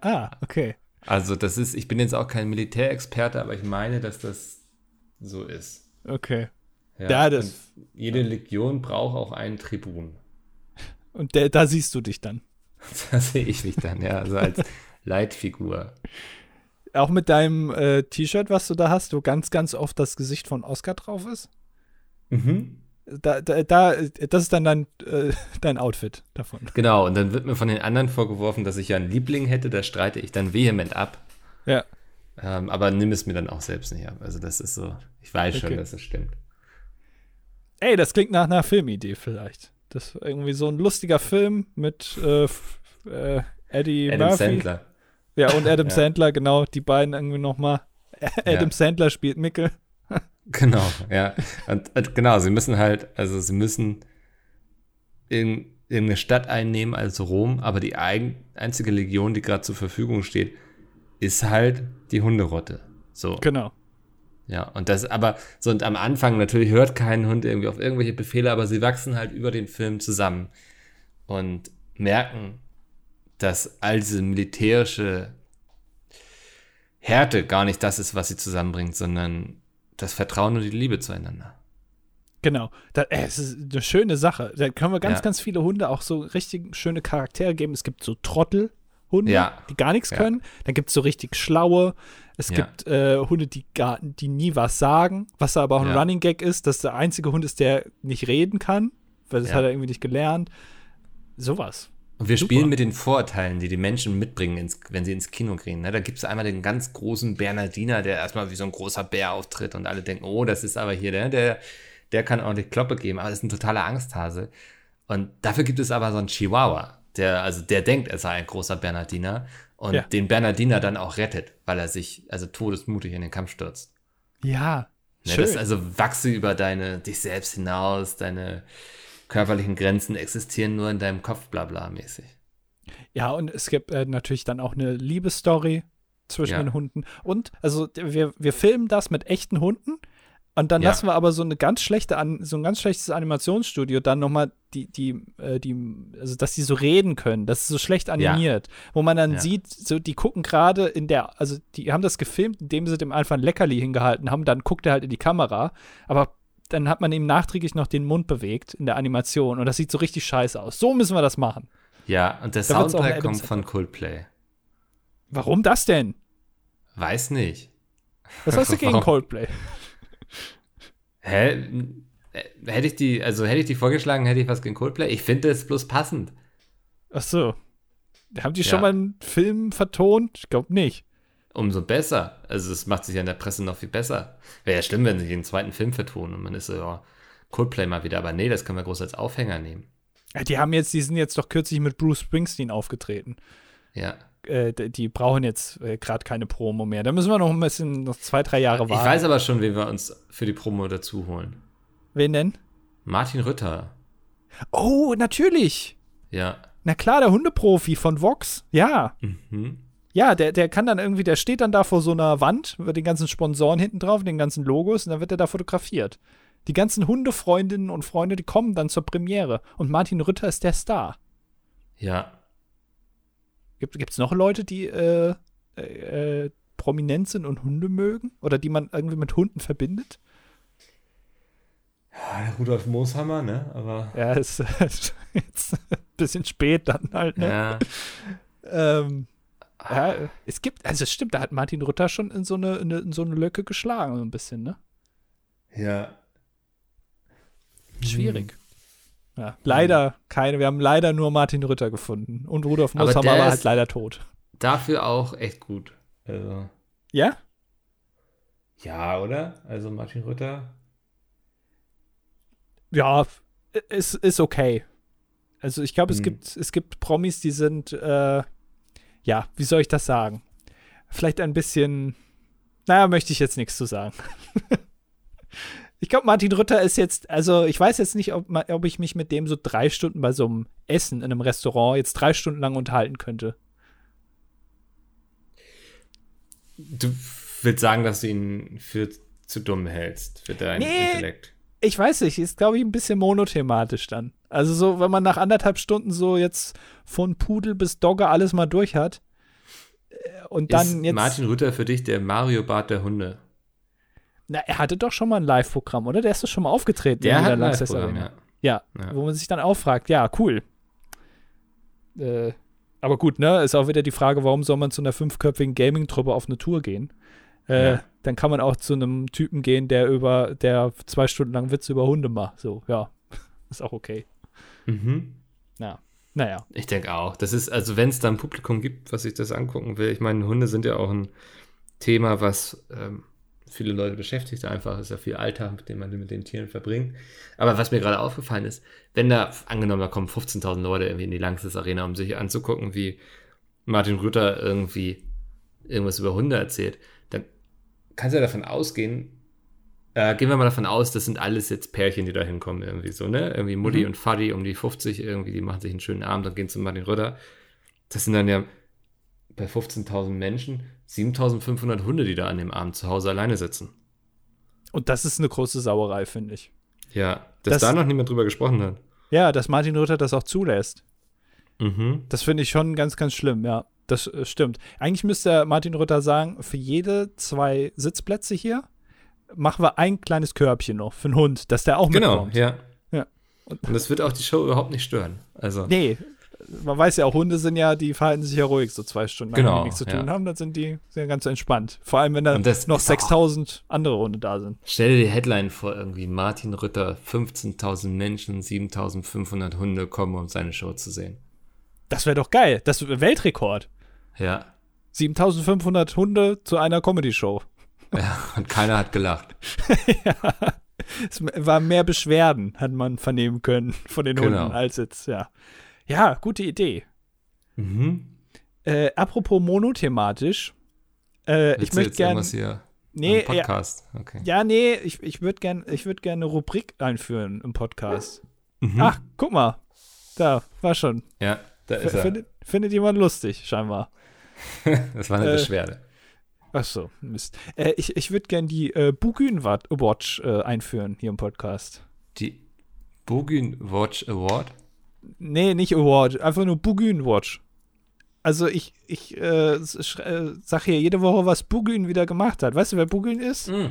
ah, okay. Also das ist, ich bin jetzt auch kein Militärexperte, aber ich meine, dass das so ist. Okay. Ja, ja das. Jede Legion braucht auch einen Tribun. Und der, da siehst du dich dann. Da sehe ich mich dann, ja, also als Leitfigur auch mit deinem äh, T-Shirt, was du da hast, wo ganz, ganz oft das Gesicht von Oscar drauf ist. Mhm. Da, da, da das ist dann dein, äh, dein Outfit davon. Genau, und dann wird mir von den anderen vorgeworfen, dass ich ja einen Liebling hätte, da streite ich dann vehement ab. Ja. Ähm, aber nimm es mir dann auch selbst nicht ab. Also das ist so, ich weiß okay. schon, dass es stimmt. Ey, das klingt nach einer Filmidee vielleicht. Das ist irgendwie so ein lustiger Film mit äh, äh, Eddie Adam Murphy. Sandler. Ja, und Adam ja. Sandler, genau, die beiden irgendwie nochmal. Adam ja. Sandler spielt Mickel. genau, ja. Und, und, genau, sie müssen halt, also sie müssen in, in eine Stadt einnehmen als Rom, aber die ein, einzige Legion, die gerade zur Verfügung steht, ist halt die Hunderotte. So. Genau. Ja, und das, aber so und am Anfang natürlich hört kein Hund irgendwie auf irgendwelche Befehle, aber sie wachsen halt über den Film zusammen und merken, dass all diese militärische Härte gar nicht das ist, was sie zusammenbringt, sondern das Vertrauen und die Liebe zueinander. Genau. Das, äh, es ist eine schöne Sache. Da können wir ganz, ja. ganz viele Hunde auch so richtig schöne Charaktere geben. Es gibt so Trottelhunde, ja. die gar nichts können. Ja. Dann gibt es so richtig schlaue. Es gibt äh, Hunde, die, gar, die nie was sagen, was aber auch ein Running Gag ist, dass der einzige Hund ist, der nicht reden kann, weil das hat er irgendwie nicht gelernt. Sowas. Und wir Super. spielen mit den Vorurteilen, die die Menschen mitbringen, ins, wenn sie ins Kino gehen. Ne? Da gibt es einmal den ganz großen Bernardiner, der erstmal wie so ein großer Bär auftritt und alle denken, oh, das ist aber hier der, der, der kann ordentlich Kloppe geben, aber das ist ein totaler Angsthase. Und dafür gibt es aber so einen Chihuahua, der, also der denkt, er sei ein großer Bernardiner und ja. den Bernardiner dann auch rettet, weil er sich also todesmutig in den Kampf stürzt. Ja. Ne, schön. Das also wachse über deine, dich selbst hinaus, deine, körperlichen Grenzen existieren nur in deinem Kopf, bla bla mäßig. Ja, und es gibt äh, natürlich dann auch eine Liebesstory zwischen ja. den Hunden. Und, also wir, wir filmen das mit echten Hunden und dann ja. lassen wir aber so eine ganz schlechte, An so ein ganz schlechtes Animationsstudio dann nochmal die, die, äh, die, also dass die so reden können, das ist so schlecht animiert, ja. wo man dann sieht, so die gucken gerade in der, also die haben das gefilmt, indem sie dem einfach ein Leckerli hingehalten haben, dann guckt er halt in die Kamera, aber dann hat man ihm nachträglich noch den Mund bewegt in der Animation und das sieht so richtig scheiße aus. So müssen wir das machen. Ja, und der da Soundtrack kommt von Coldplay. Warum das denn? Weiß nicht. Was hast du gegen Coldplay? Hä? Hätte ich die, also hätte ich die vorgeschlagen, hätte ich was gegen Coldplay? Ich finde es bloß passend. Ach so. Haben die ja. schon mal einen Film vertont? Ich glaube nicht umso besser. Also es macht sich ja in der Presse noch viel besser. Wäre ja schlimm, wenn sie den zweiten Film vertonen und man ist so, ja, Coldplay mal wieder. Aber nee, das können wir groß als Aufhänger nehmen. Ja, die haben jetzt, die sind jetzt doch kürzlich mit Bruce Springsteen aufgetreten. Ja. Äh, die brauchen jetzt äh, gerade keine Promo mehr. Da müssen wir noch ein bisschen, noch zwei, drei Jahre warten. Ich weiß aber schon, wen wir uns für die Promo dazu holen. Wen denn? Martin Rütter. Oh, natürlich. Ja. Na klar, der Hundeprofi von Vox. Ja. Mhm. Ja, der, der kann dann irgendwie, der steht dann da vor so einer Wand mit den ganzen Sponsoren hinten drauf, den ganzen Logos und dann wird er da fotografiert. Die ganzen Hundefreundinnen und Freunde, die kommen dann zur Premiere und Martin Rütter ist der Star. Ja. Gibt es noch Leute, die äh, äh, prominent sind und Hunde mögen? Oder die man irgendwie mit Hunden verbindet? Ja, Rudolf Mooshammer, ne? Aber. Ja, ist, ist jetzt ein bisschen spät dann halt, ne? Ja. Ähm, ja, es gibt, also es stimmt, da hat Martin Rütter schon in so eine, in, so eine Lücke geschlagen, so ein bisschen, ne? Ja. Schwierig. Ja, leider keine, wir haben leider nur Martin Rütter gefunden. Und Rudolf der war ist- halt leider tot. Dafür auch echt gut. Also. Ja? Ja, oder? Also Martin Rütter. Ja, ist, ist okay. Also ich glaube, es Hm. gibt, es gibt Promis, die sind, äh, ja, wie soll ich das sagen? Vielleicht ein bisschen, naja, möchte ich jetzt nichts zu sagen. ich glaube, Martin Rütter ist jetzt, also ich weiß jetzt nicht, ob, ob ich mich mit dem so drei Stunden bei so einem Essen in einem Restaurant jetzt drei Stunden lang unterhalten könnte. Du willst sagen, dass du ihn für zu dumm hältst, für deinen Nee. Intellekt. Ich weiß nicht, ist, glaube ich, ein bisschen monothematisch dann. Also so, wenn man nach anderthalb Stunden so jetzt von Pudel bis Dogge alles mal durch hat äh, und dann ist jetzt. Martin Rütter für dich der Mario Bart der Hunde? Na, er hatte doch schon mal ein Live-Programm, oder? Der ist doch schon mal aufgetreten Der in hat der Lanxess Arena. ja. Ja, Ja. wo man sich dann auch fragt, ja, cool. Äh, aber gut, ne, ist auch wieder die Frage, warum soll man zu einer fünfköpfigen Gaming-Truppe auf eine Tour gehen? Äh, Ja. Dann kann man auch zu einem Typen gehen, der über, der zwei Stunden lang Witze über Hunde macht. So, ja, ist auch okay. Mhm. Naja. Ich denke auch. Das ist, also wenn es da ein Publikum gibt, was sich das angucken will, ich meine, Hunde sind ja auch ein Thema, was ähm, viele Leute beschäftigt einfach. Es ist ja viel Alltag, mit dem man mit den Tieren verbringt. Aber was mir gerade aufgefallen ist, wenn da, angenommen, da kommen 15.000 Leute irgendwie in die Langsys Arena, um sich anzugucken, wie Martin Rütter irgendwie irgendwas über Hunde erzählt, dann kannst du ja davon ausgehen, äh, gehen wir mal davon aus, das sind alles jetzt Pärchen, die da hinkommen, irgendwie so, ne? Irgendwie Mutti Mhm. und Vati um die 50, irgendwie, die machen sich einen schönen Abend und gehen zu Martin Rütter. Das sind dann ja bei 15.000 Menschen 7.500 Hunde, die da an dem Abend zu Hause alleine sitzen. Und das ist eine große Sauerei, finde ich. Ja, dass Das- da noch niemand drüber gesprochen hat. Ja, dass Martin Rütter das auch zulässt. Mhm. Das finde ich schon ganz, ganz schlimm, ja. Das äh, stimmt. Eigentlich müsste Martin Rütter sagen, für jede zwei Sitzplätze hier machen wir ein kleines Körbchen noch für einen Hund, dass der auch Genau, mitkommt. ja. Ja. Und, das wird auch die Show überhaupt nicht stören. Also, Nee, man weiß ja auch, Hunde sind ja, die verhalten sich ja ruhig, so zwei Stunden lang, Genau, wenn die nichts zu tun ja. haben, dann sind die sehr ganz entspannt. Vor allem, wenn da Und noch ist auch- 6000 andere Hunde da sind. stell dir die Headline vor, irgendwie Martin Rütter, 15.000 Menschen, 7.500 Hunde kommen, um seine Show zu sehen. Das wäre doch geil. Das wäre Weltrekord. Ja. 7500 Hunde zu einer Comedy-Show. Ja. Und keiner hat gelacht. ja. Es war mehr Beschwerden, hat man vernehmen können von den Genau. Hunden, als jetzt, ja. Ja, gute Idee. Mhm. Äh, apropos monothematisch. Äh, ich möchte gerne. Nee, am ja, Podcast? Okay. ja, nee, ich, ich würde gerne würd gern eine Rubrik einführen im Podcast. Mhm. Ach, guck mal. Da, war schon. Ja, da ist F er. findet, findet jemand lustig, scheinbar. Das war eine Äh, Beschwerde. Ach so, Mist. Äh, ich ich würde gerne die äh, Bugün Wat- Watch äh, einführen hier im Podcast. Die Bogün Watch Award? Nee, nicht Award, einfach nur Bugün Watch. Also ich, ich äh, äh, sag hier jede Woche, was Bugün wieder gemacht hat. Weißt du, wer Bugün ist? Mhm.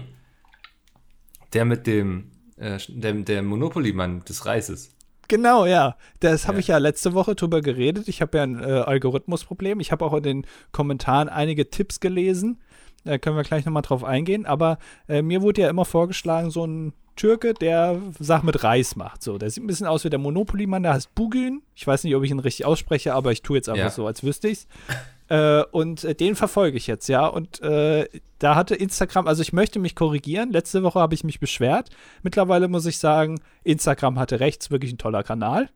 Der mit dem, äh, der, der Monopoly-Mann des Reises. Genau, ja. Das habe Ja. ich ja letzte Woche drüber geredet. Ich habe ja ein äh, Algorithmusproblem. Ich habe auch in den Kommentaren einige Tipps gelesen. Da können wir gleich nochmal drauf eingehen. Aber äh, mir wurde ja immer vorgeschlagen, so ein Türke, der Sachen mit Reis macht. So, der sieht ein bisschen aus wie der Monopoly-Mann, der heißt Bugün. Ich weiß nicht, ob ich ihn richtig ausspreche, aber ich tue jetzt einfach Ja. so, als wüsste ich's. Äh, und äh, den verfolge ich jetzt, ja. Und äh, da hatte Instagram, also ich möchte mich korrigieren. Letzte Woche habe ich mich beschwert. Mittlerweile muss ich sagen, Instagram hatte recht, ist wirklich ein toller Kanal.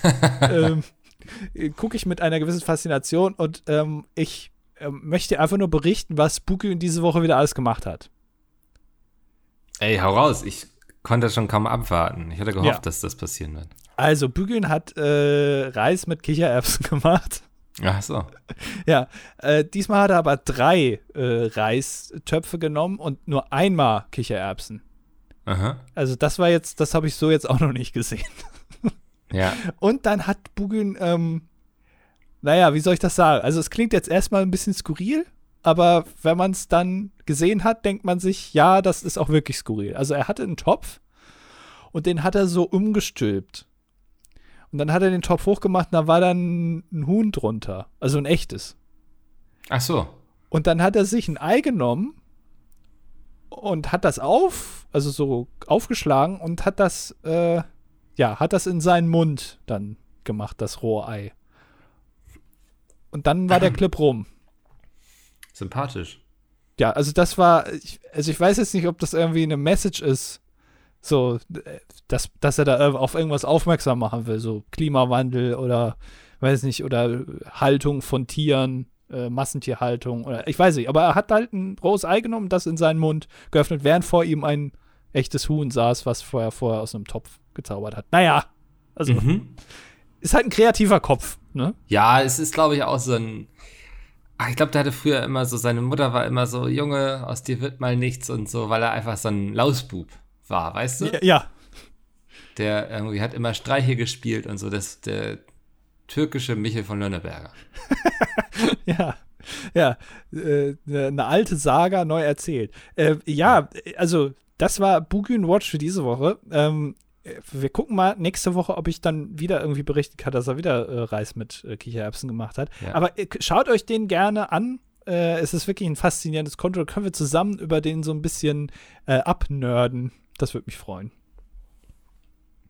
ähm, Gucke ich mit einer gewissen Faszination und ähm, ich möchte einfach nur berichten, was Spooky diese Woche wieder alles gemacht hat. Ey, hau raus. Ich konnte schon kaum abwarten. Ich hatte gehofft, Ja. dass das passieren wird. Also, Bügeln hat äh, Reis mit Kichererbsen gemacht. Ach so. Ja, äh, diesmal hat er aber drei äh, Reistöpfe genommen und nur einmal Kichererbsen. Aha. Also das war jetzt, das habe ich so jetzt auch noch nicht gesehen. Ja. Und dann hat Bugün, ähm, naja, wie soll ich das sagen? Also es klingt jetzt erstmal ein bisschen skurril, aber wenn man es dann gesehen hat, denkt man sich, ja, das ist auch wirklich skurril. Also er hatte einen Topf und den hat er so umgestülpt. Und dann hat er den Topf hochgemacht und da war dann ein Huhn drunter. Also ein echtes. Ach so. Und dann hat er sich ein Ei genommen und hat das auf, also so aufgeschlagen und hat das, äh, ja, hat das in seinen Mund dann gemacht, das Rohrei. Und dann war der Clip rum. Sympathisch. Ja, also das war, ich, also ich weiß jetzt nicht, ob das irgendwie eine Message ist, so, äh, dass, dass er da auf irgendwas aufmerksam machen will, so Klimawandel oder, weiß nicht, oder Haltung von Tieren, äh, Massentierhaltung oder ich weiß nicht, aber er hat halt ein rohes Ei genommen, das in seinen Mund geöffnet, während vor ihm ein echtes Huhn saß, was vorher vorher aus einem Topf gezaubert hat. Naja, also Mhm. ist halt ein kreativer Kopf, ne? Ja, es ist, glaube ich, auch so ein. Ach, ich glaube, der hatte früher immer so, seine Mutter war immer so, Junge, aus dir wird mal nichts und so, weil er einfach so ein Lausbub war, weißt du? Ja, ja. Der irgendwie hat immer Streiche gespielt und so, das der türkische Michel von Lönneberger. Ja, ja, äh, eine alte Saga neu erzählt. Äh, ja, also das war Bugün Watch für diese Woche. Ähm, äh, wir gucken mal nächste Woche, ob ich dann wieder irgendwie berichten kann, dass er wieder äh, Reis mit äh, Kichererbsen gemacht hat. Ja. Aber äh, schaut euch den gerne an. Äh, es ist wirklich ein faszinierendes Konto. Können wir zusammen über den so ein bisschen äh, abnörden. Das würde mich freuen.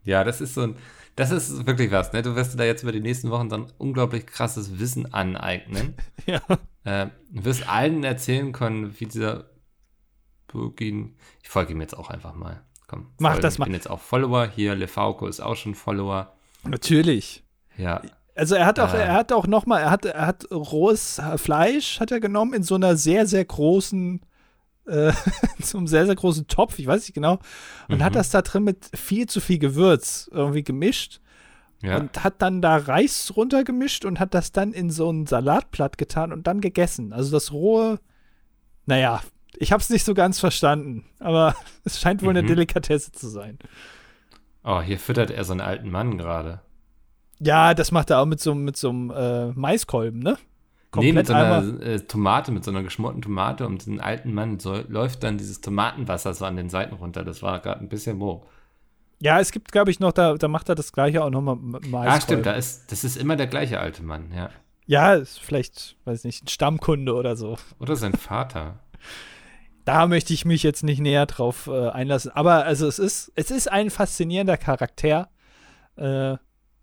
Ja, das ist so ein, das ist wirklich was, ne? Du wirst dir da jetzt über die nächsten Wochen dann unglaublich krasses Wissen aneignen. Ja. äh, du wirst allen erzählen können, wie dieser Burgin. Ich folge ihm jetzt auch einfach mal. Komm, Mach folgen. das Ich mal. bin jetzt auch Follower. Hier, Lefauco ist auch schon Follower. Natürlich. Ja. Also er hat auch, Äh. er hat auch noch mal, er hat, er hat rohes Fleisch hat er genommen in so einer sehr sehr großen, äh, so einem sehr sehr großen Topf, ich weiß nicht genau, und Mhm. hat das da drin mit viel zu viel Gewürz irgendwie gemischt Ja. und hat dann da Reis runtergemischt und hat das dann in so ein Salatblatt getan und dann gegessen. Also das rohe, naja, ich habe es nicht so ganz verstanden, aber es scheint wohl eine Mhm. Delikatesse zu sein. oh, hier füttert er so einen alten Mann gerade. Ja, das macht er auch mit so, mit so einem äh, Maiskolben, ne? Nee, mit so einer äh, Tomate, mit so einer geschmorten Tomate und diesen alten Mann so, läuft dann dieses Tomatenwasser so an den Seiten runter. Das war gerade ein bisschen mo. Ja, es gibt, glaube ich, noch, da, da macht er das gleiche auch nochmal dem Ah, stimmt, da ist, das ist immer der gleiche alte Mann, ja. Ja, ist vielleicht, weiß nicht, ein Stammkunde oder so. Oder sein Vater. Da möchte ich mich jetzt nicht näher drauf äh, einlassen. Aber also es ist, es ist ein faszinierender Charakter. Äh,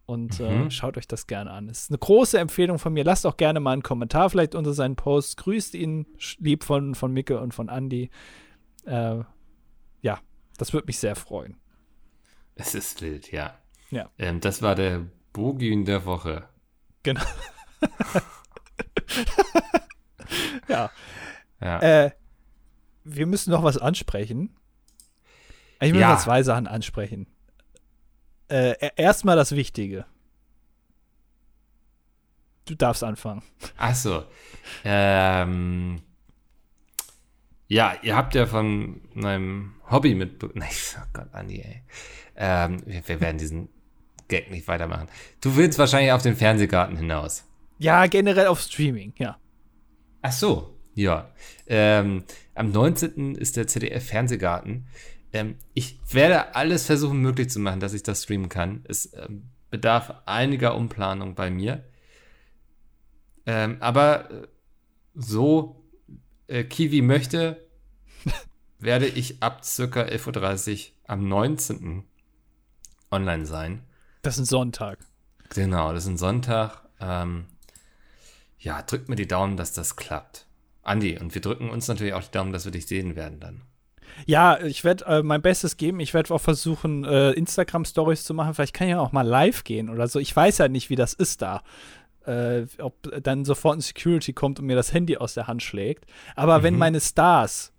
und äh, Mhm. schaut euch das gerne an. Es ist eine große Empfehlung von mir. Lasst auch gerne mal einen Kommentar vielleicht unter seinen Post. Grüßt ihn lieb von, von Micke und von Andy. Äh, ja, das würde mich sehr freuen. Es ist wild, ja. Ja. Ähm, das war der Bogin der Woche. Genau. ja. Ja. Äh, wir müssen noch was ansprechen. Ich will Ja. mal zwei Sachen ansprechen. Äh, e- Erstmal das Wichtige. Du darfst anfangen. Ach so. Ähm, ja, ihr habt ja von meinem Hobby mit. Nein, oh Gott, Andi, ey. Ähm, wir, wir werden diesen Gag nicht weitermachen. Du willst wahrscheinlich auf den Fernsehgarten hinaus. Ja, generell auf Streaming, ja. Ach so, ja. Ähm, am 19. ist der ZDF-Fernsehgarten. Ähm, ich werde alles versuchen, möglich zu machen, dass ich das streamen kann. Es ähm, bedarf einiger Umplanung bei mir. Ähm, aber äh, so äh, Kiwi möchte, werde ich ab circa 11.30 Uhr am 19. online sein. Das ist ein Sonntag. Genau, das ist ein Sonntag. Ähm, ja, drückt mir die Daumen, dass das klappt. Andi, und wir drücken uns natürlich auch die Daumen, dass wir dich sehen werden dann. Ja, ich werde äh, mein Bestes geben. Ich werde auch versuchen, äh, Instagram-Stories zu machen. Vielleicht kann ich ja auch mal live gehen oder so. Ich weiß ja nicht, wie das ist da. Äh, ob dann sofort ein Security kommt und mir das Handy aus der Hand schlägt. Aber wenn Mhm. meine Stars,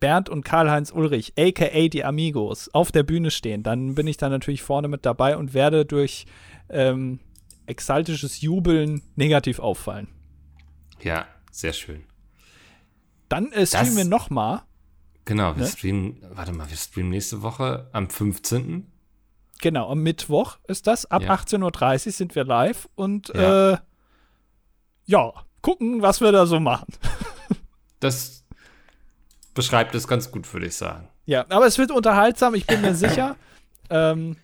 Bernd und Karl-Heinz Ulrich, aka die Amigos, auf der Bühne stehen, dann bin ich da natürlich vorne mit dabei und werde durch ähm, exaltisches Jubeln negativ auffallen. Ja, sehr schön. Dann äh, streamen Das- wir noch mal. Genau, wir Ne? streamen, warte mal, wir streamen nächste Woche am 15. Genau, am Mittwoch ist das. Ab Ja. 18.30 Uhr sind wir live und Ja. äh, ja, gucken, was wir da so machen. Das beschreibt es ganz gut, würde ich sagen. Ja, aber es wird unterhaltsam, ich bin mir sicher. Ähm,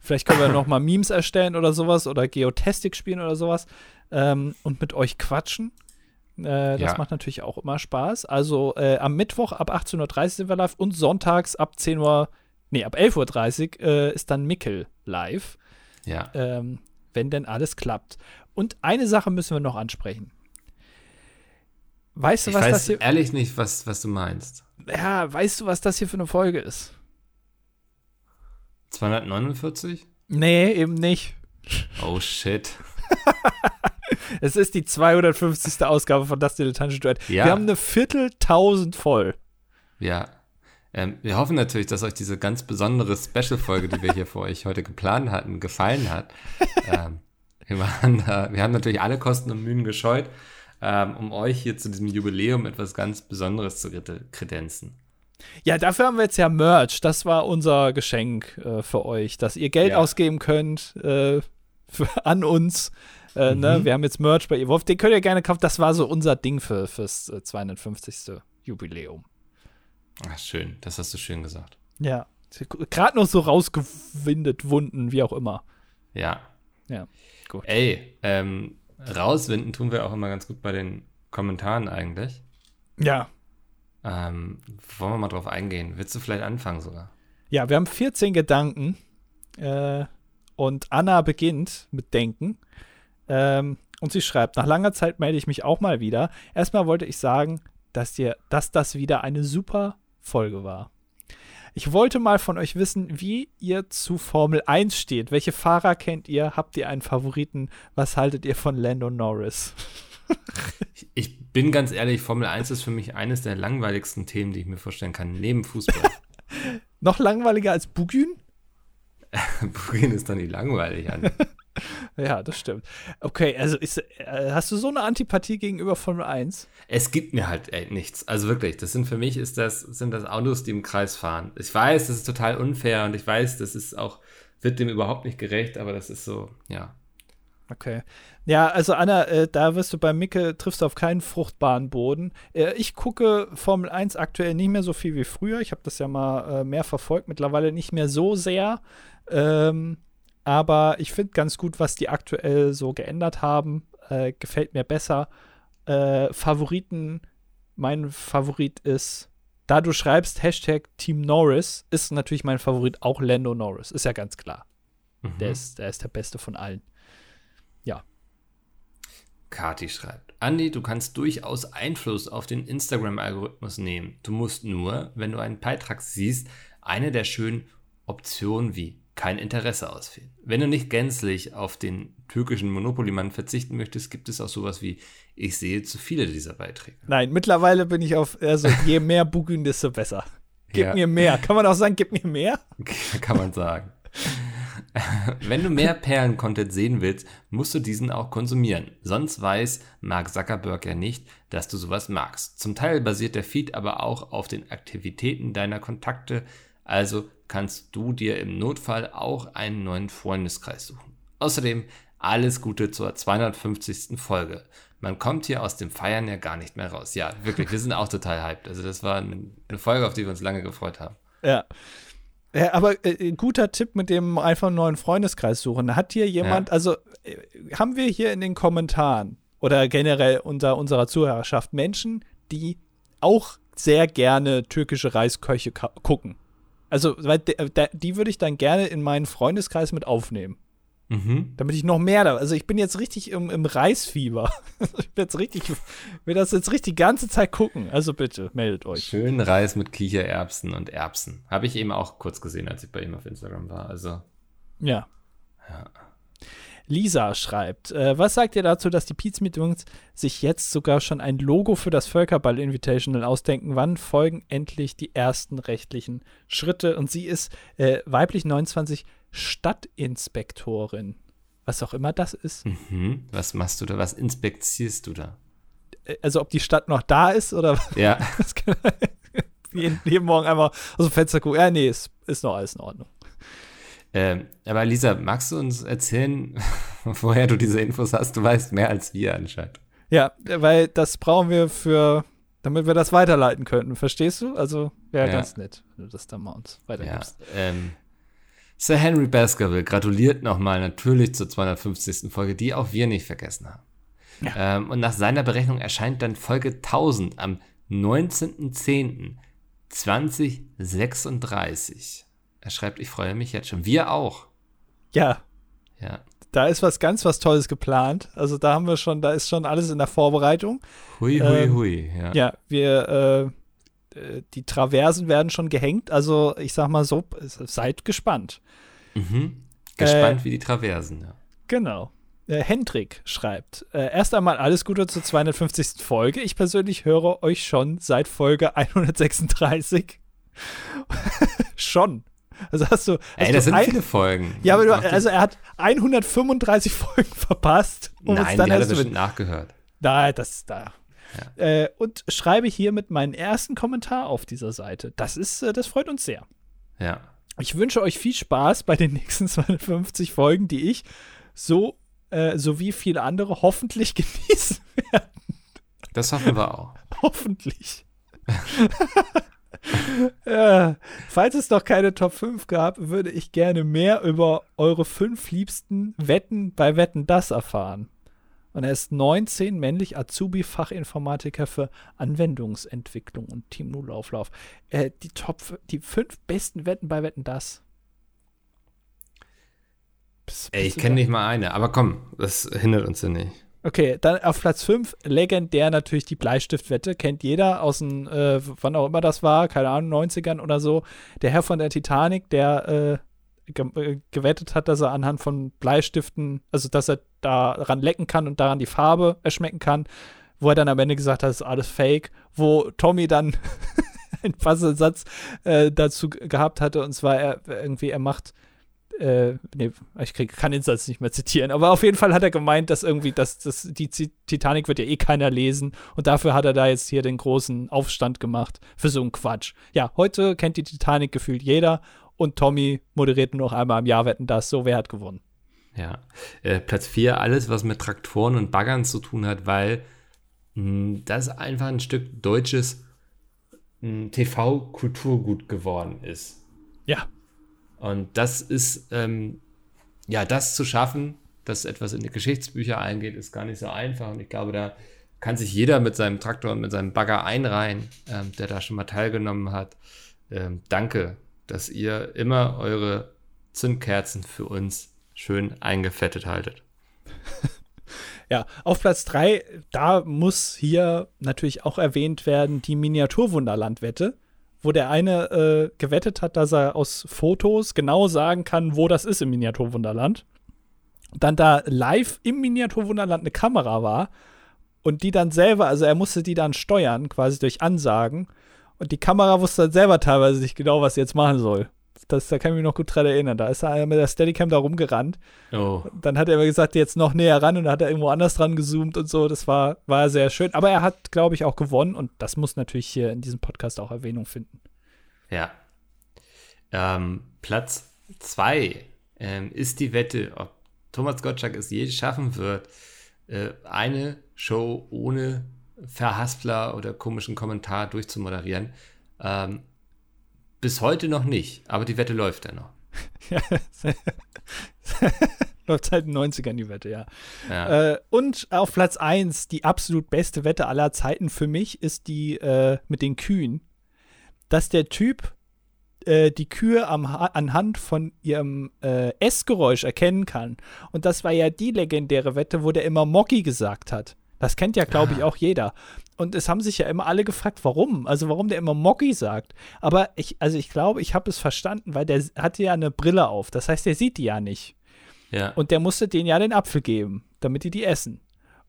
vielleicht können wir noch mal Memes erstellen oder sowas oder Geotastic spielen oder sowas ähm, und mit euch quatschen. Äh, das Ja. macht natürlich auch immer Spaß. Also äh, am Mittwoch ab 18.30 Uhr sind wir live und sonntags ab 10 Uhr, nee, ab 11.30 Uhr äh, ist dann Mickel live, Ja. ähm, wenn denn alles klappt. Und eine Sache müssen wir noch ansprechen. Weißt du, Ich was das weiß hier, ehrlich nicht, was, was du meinst. ja, weißt du, was das hier für eine Folge ist? 249? Nee, eben nicht. Oh shit. Es ist die 250. Ausgabe von Das Dilettantische Duett. Ja. Wir haben eine Vierteltausend voll. Ja. Ähm, wir hoffen natürlich, dass euch diese ganz besondere Special-Folge, die wir hier für euch heute geplant hatten, gefallen hat. ähm, wir, waren da, wir haben natürlich alle Kosten und Mühen gescheut, ähm, um euch hier zu diesem Jubiläum etwas ganz Besonderes zu krede- kredenzen. Ja, dafür haben wir jetzt ja Merch. Das war unser Geschenk äh, für euch, dass ihr Geld Ja. ausgeben könnt äh, für, an uns. Äh, ne? Mhm. Wir haben jetzt Merch bei Evolve. Den könnt ihr gerne kaufen. Das war so unser Ding für, fürs äh, 250. Jubiläum. Ach, schön. Das hast du schön gesagt. Ja. Gerade noch so rausgewindet, Wunden, wie auch immer. Ja. Ja, gut. Ey, ähm, rauswinden tun wir auch immer ganz gut bei den Kommentaren eigentlich. Ja. Ähm, wollen wir mal drauf eingehen? Willst du vielleicht anfangen sogar? Ja, wir haben 14 Gedanken. Äh, und Anna beginnt mit Denken. Ähm, und sie schreibt: Nach langer Zeit melde ich mich auch mal wieder. Erstmal wollte ich sagen, dass, dir, dass das wieder eine super Folge war. Ich wollte mal von euch wissen, wie ihr zu Formel 1 steht. Welche Fahrer kennt ihr? Habt ihr einen Favoriten? Was haltet ihr von Lando Norris? Ich, bin ganz ehrlich, Formel 1 ist für mich eines der langweiligsten Themen, die ich mir vorstellen kann, neben Fußball. Noch langweiliger als Bugün? Bugin ist doch nicht langweilig an. Ja, das stimmt. Okay, also ist, äh, hast du so eine Antipathie gegenüber Formel 1? Es gibt mir halt ey, nichts. Also wirklich, das sind für mich ist das, sind das Autos, die im Kreis fahren. Ich weiß, das ist total unfair und ich weiß, das ist auch, wird dem überhaupt nicht gerecht, aber das ist so, ja. Okay. Ja, also Anna, äh, da wirst du bei Micke, triffst du auf keinen fruchtbaren Boden. Äh, ich gucke Formel 1 aktuell nicht mehr so viel wie früher. Ich habe das ja mal äh, mehr verfolgt, mittlerweile nicht mehr so sehr. Ähm, aber ich finde ganz gut, was die aktuell so geändert haben. Äh, gefällt mir besser. Äh, Favoriten, mein Favorit ist, da du schreibst Hashtag Team Norris, ist natürlich mein Favorit auch Lando Norris. Ist ja ganz klar. Mhm. Der, ist, der ist der Beste von allen. Kati schreibt, Andi, du kannst durchaus Einfluss auf den Instagram-Algorithmus nehmen. Du musst nur, wenn du einen Beitrag siehst, eine der schönen Optionen wie kein Interesse auswählen. Wenn du nicht gänzlich auf den türkischen Monopoly-Mann verzichten möchtest, gibt es auch sowas wie ich sehe zu viele dieser Beiträge. Nein, mittlerweile bin ich auf, also je mehr Bugün, desto besser. Gib Ja. mir mehr. Kann man auch sagen, gib mir mehr? Kann man sagen. Wenn du mehr Perlen-Content sehen willst, musst du diesen auch konsumieren. Sonst weiß Mark Zuckerberg ja nicht, dass du sowas magst. Zum Teil basiert der Feed aber auch auf den Aktivitäten deiner Kontakte, also kannst du dir im Notfall auch einen neuen Freundeskreis suchen. Außerdem alles Gute zur 250. Folge. Man kommt hier aus dem Feiern ja gar nicht mehr raus. Ja, wirklich, wir sind auch total hyped. Also das war eine Folge, auf die wir uns lange gefreut haben. Ja. ja aber äh, ein guter Tipp mit dem einfach einen neuen Freundeskreis suchen. Hat hier jemand, Ja. also äh, haben wir hier in den Kommentaren oder generell unter unserer Zuhörerschaft Menschen, die auch sehr gerne türkische Reisköche gucken? Also, weil die würde ich dann gerne in meinen Freundeskreis mit aufnehmen. Mhm. Damit ich noch mehr da. Also ich bin jetzt richtig im, im Reisfieber. ich bin jetzt richtig, will das jetzt richtig die ganze Zeit gucken. Also bitte, meldet euch. Schön Reis mit Kichererbsen und Erbsen. Habe ich eben auch kurz gesehen, als ich bei ihm auf Instagram war. Also, Ja. Ja. Lisa schreibt, äh, was sagt ihr dazu, dass die Pizza Meetings sich jetzt sogar schon ein Logo für das Völkerball Invitational ausdenken? Wann folgen endlich die ersten rechtlichen Schritte? Und sie ist äh, weiblich 29 Stadtinspektorin. Was auch immer das ist. mhm. was machst du da? Was inspektierst du da? Äh, Also ob die Stadt noch da ist oder Ja, Das kann jeden, jeden Morgen einmal aus dem Fenster gucken. Ja, nee, ist, ist noch alles in Ordnung. Ähm, aber Lisa, magst du uns erzählen, woher du diese Infos hast? Du weißt mehr als wir anscheinend. Ja, weil das brauchen wir für, damit wir das weiterleiten könnten. Verstehst du? Also wäre Ja. ganz nett, wenn du das dann mal uns Ja, weitergibst. ähm, Sir Henry Baskerville gratuliert nochmal natürlich zur 250. Folge, die auch wir nicht vergessen haben. Ja. Ähm, und nach seiner Berechnung erscheint dann Folge 1000 am 19.10.2036. Er schreibt, ich freue mich jetzt schon. Wir auch. Ja. Ja. Da ist was ganz was Tolles geplant. Also da haben wir schon, da ist schon alles in der Vorbereitung. Hui, hui, ähm, hui. Ja, ja wir, äh, äh die Traversen werden schon gehängt. Also ich sag mal so, seid gespannt. Mhm. Gespannt äh, wie die Traversen, ja. Genau. Äh, Hendrik schreibt, äh, erst einmal alles Gute zur 250. Folge. Ich persönlich höre euch schon seit Folge 136. schon. Also hast du. Hast Ey, das sind ein, viele Folgen. Ja, aber du, also er hat 135 Folgen verpasst. Und Nein, dann die hat er bestimmt nachgehört. Da, das, da. Ja. Äh, und schreibe hiermit meinen ersten Kommentar auf dieser Seite. Das ist, äh, das freut uns sehr. Ja. Ich wünsche euch viel Spaß bei den nächsten 250 Folgen, die ich so äh, sowie viele andere hoffentlich genießen werden. Das hoffen wir auch. hoffentlich. ja, falls es noch keine Top 5 gab, würde ich gerne mehr über eure fünf liebsten Wetten bei Wetten das erfahren. Und er ist 19, männlich Azubi-Fachinformatiker für Anwendungsentwicklung und Team Nullauflauf. Äh, die Top, die fünf besten Wetten bei Wetten das. Ey, ich kenne nicht mal eine, aber komm, das hindert uns ja nicht. Okay, dann auf Platz 5, legendär natürlich die Bleistiftwette. Kennt jeder aus dem, äh, wann auch immer das war, keine Ahnung, 90ern oder so. Der Herr von der Titanic, der äh, ge äh, gewettet hat, dass er anhand von Bleistiften, also dass er daran lecken kann und daran die Farbe erschmecken kann, wo er dann am Ende gesagt hat, das ist alles fake, wo Tommy dann einen Puzzle-Satz äh, dazu gehabt hatte, und zwar er irgendwie, er macht äh, nee, ich krieg, kann den Satz nicht mehr zitieren, aber auf jeden Fall hat er gemeint, dass irgendwie, dass, dass die Titanic wird ja eh keiner lesen und dafür hat er da jetzt hier den großen Aufstand gemacht für so einen Quatsch. Ja, heute kennt die Titanic gefühlt jeder und Tommy moderiert nur noch einmal im Jahr wetten das, so wer hat gewonnen. Ja, äh, Platz 4, alles, was mit Traktoren und Baggern zu tun hat, weil mh, hm, das einfach ein Stück deutsches hm, TV-Kulturgut geworden ist. Ja, und das ist, ähm, ja, das zu schaffen, dass etwas in die Geschichtsbücher eingeht, ist gar nicht so einfach. Und ich glaube, da kann sich jeder mit seinem Traktor und mit seinem Bagger einreihen, ähm, der da schon mal teilgenommen hat. Ähm, danke, dass ihr immer eure Zündkerzen für uns schön eingefettet haltet. Ja, auf Platz 3, da muss hier natürlich auch erwähnt werden die Miniaturwunderlandwette wo der eine äh, gewettet hat, dass er aus Fotos genau sagen kann, wo das ist im Miniaturwunderland. Dann da live im Miniaturwunderland eine Kamera war und die dann selber, also er musste die dann steuern, quasi durch Ansagen. Und die Kamera wusste dann selber teilweise nicht genau, was sie jetzt machen soll. Das, da kann ich mich noch gut dran erinnern. Da ist er mit der Steadicam da rumgerannt. Oh. Dann hat er immer gesagt, jetzt noch näher ran und dann hat er irgendwo anders dran gezoomt und so. Das war, war sehr schön. Aber er hat, glaube ich, auch gewonnen und das muss natürlich hier in diesem Podcast auch Erwähnung finden. Ja. Ähm, Platz zwei ähm, ist die Wette, ob Thomas Gottschalk es je schaffen wird, äh, eine Show ohne Verhaspler oder komischen Kommentar durchzumoderieren. Ähm, bis heute noch nicht, aber die Wette läuft ja noch. läuft seit den 90ern die Wette, ja. ja. Äh, und auf Platz 1, die absolut beste Wette aller Zeiten für mich, ist die äh, mit den Kühen. Dass der Typ äh, die Kühe am, anhand von ihrem äh, Essgeräusch erkennen kann. Und das war ja die legendäre Wette, wo der immer Moggi gesagt hat. Das kennt ja, glaube ich, ah. auch jeder. Und es haben sich ja immer alle gefragt, warum? Also warum der immer Moggi sagt. Aber ich, also ich glaube, ich habe es verstanden, weil der hatte ja eine Brille auf. Das heißt, der sieht die ja nicht. Ja. Und der musste denen ja den Apfel geben, damit die die essen.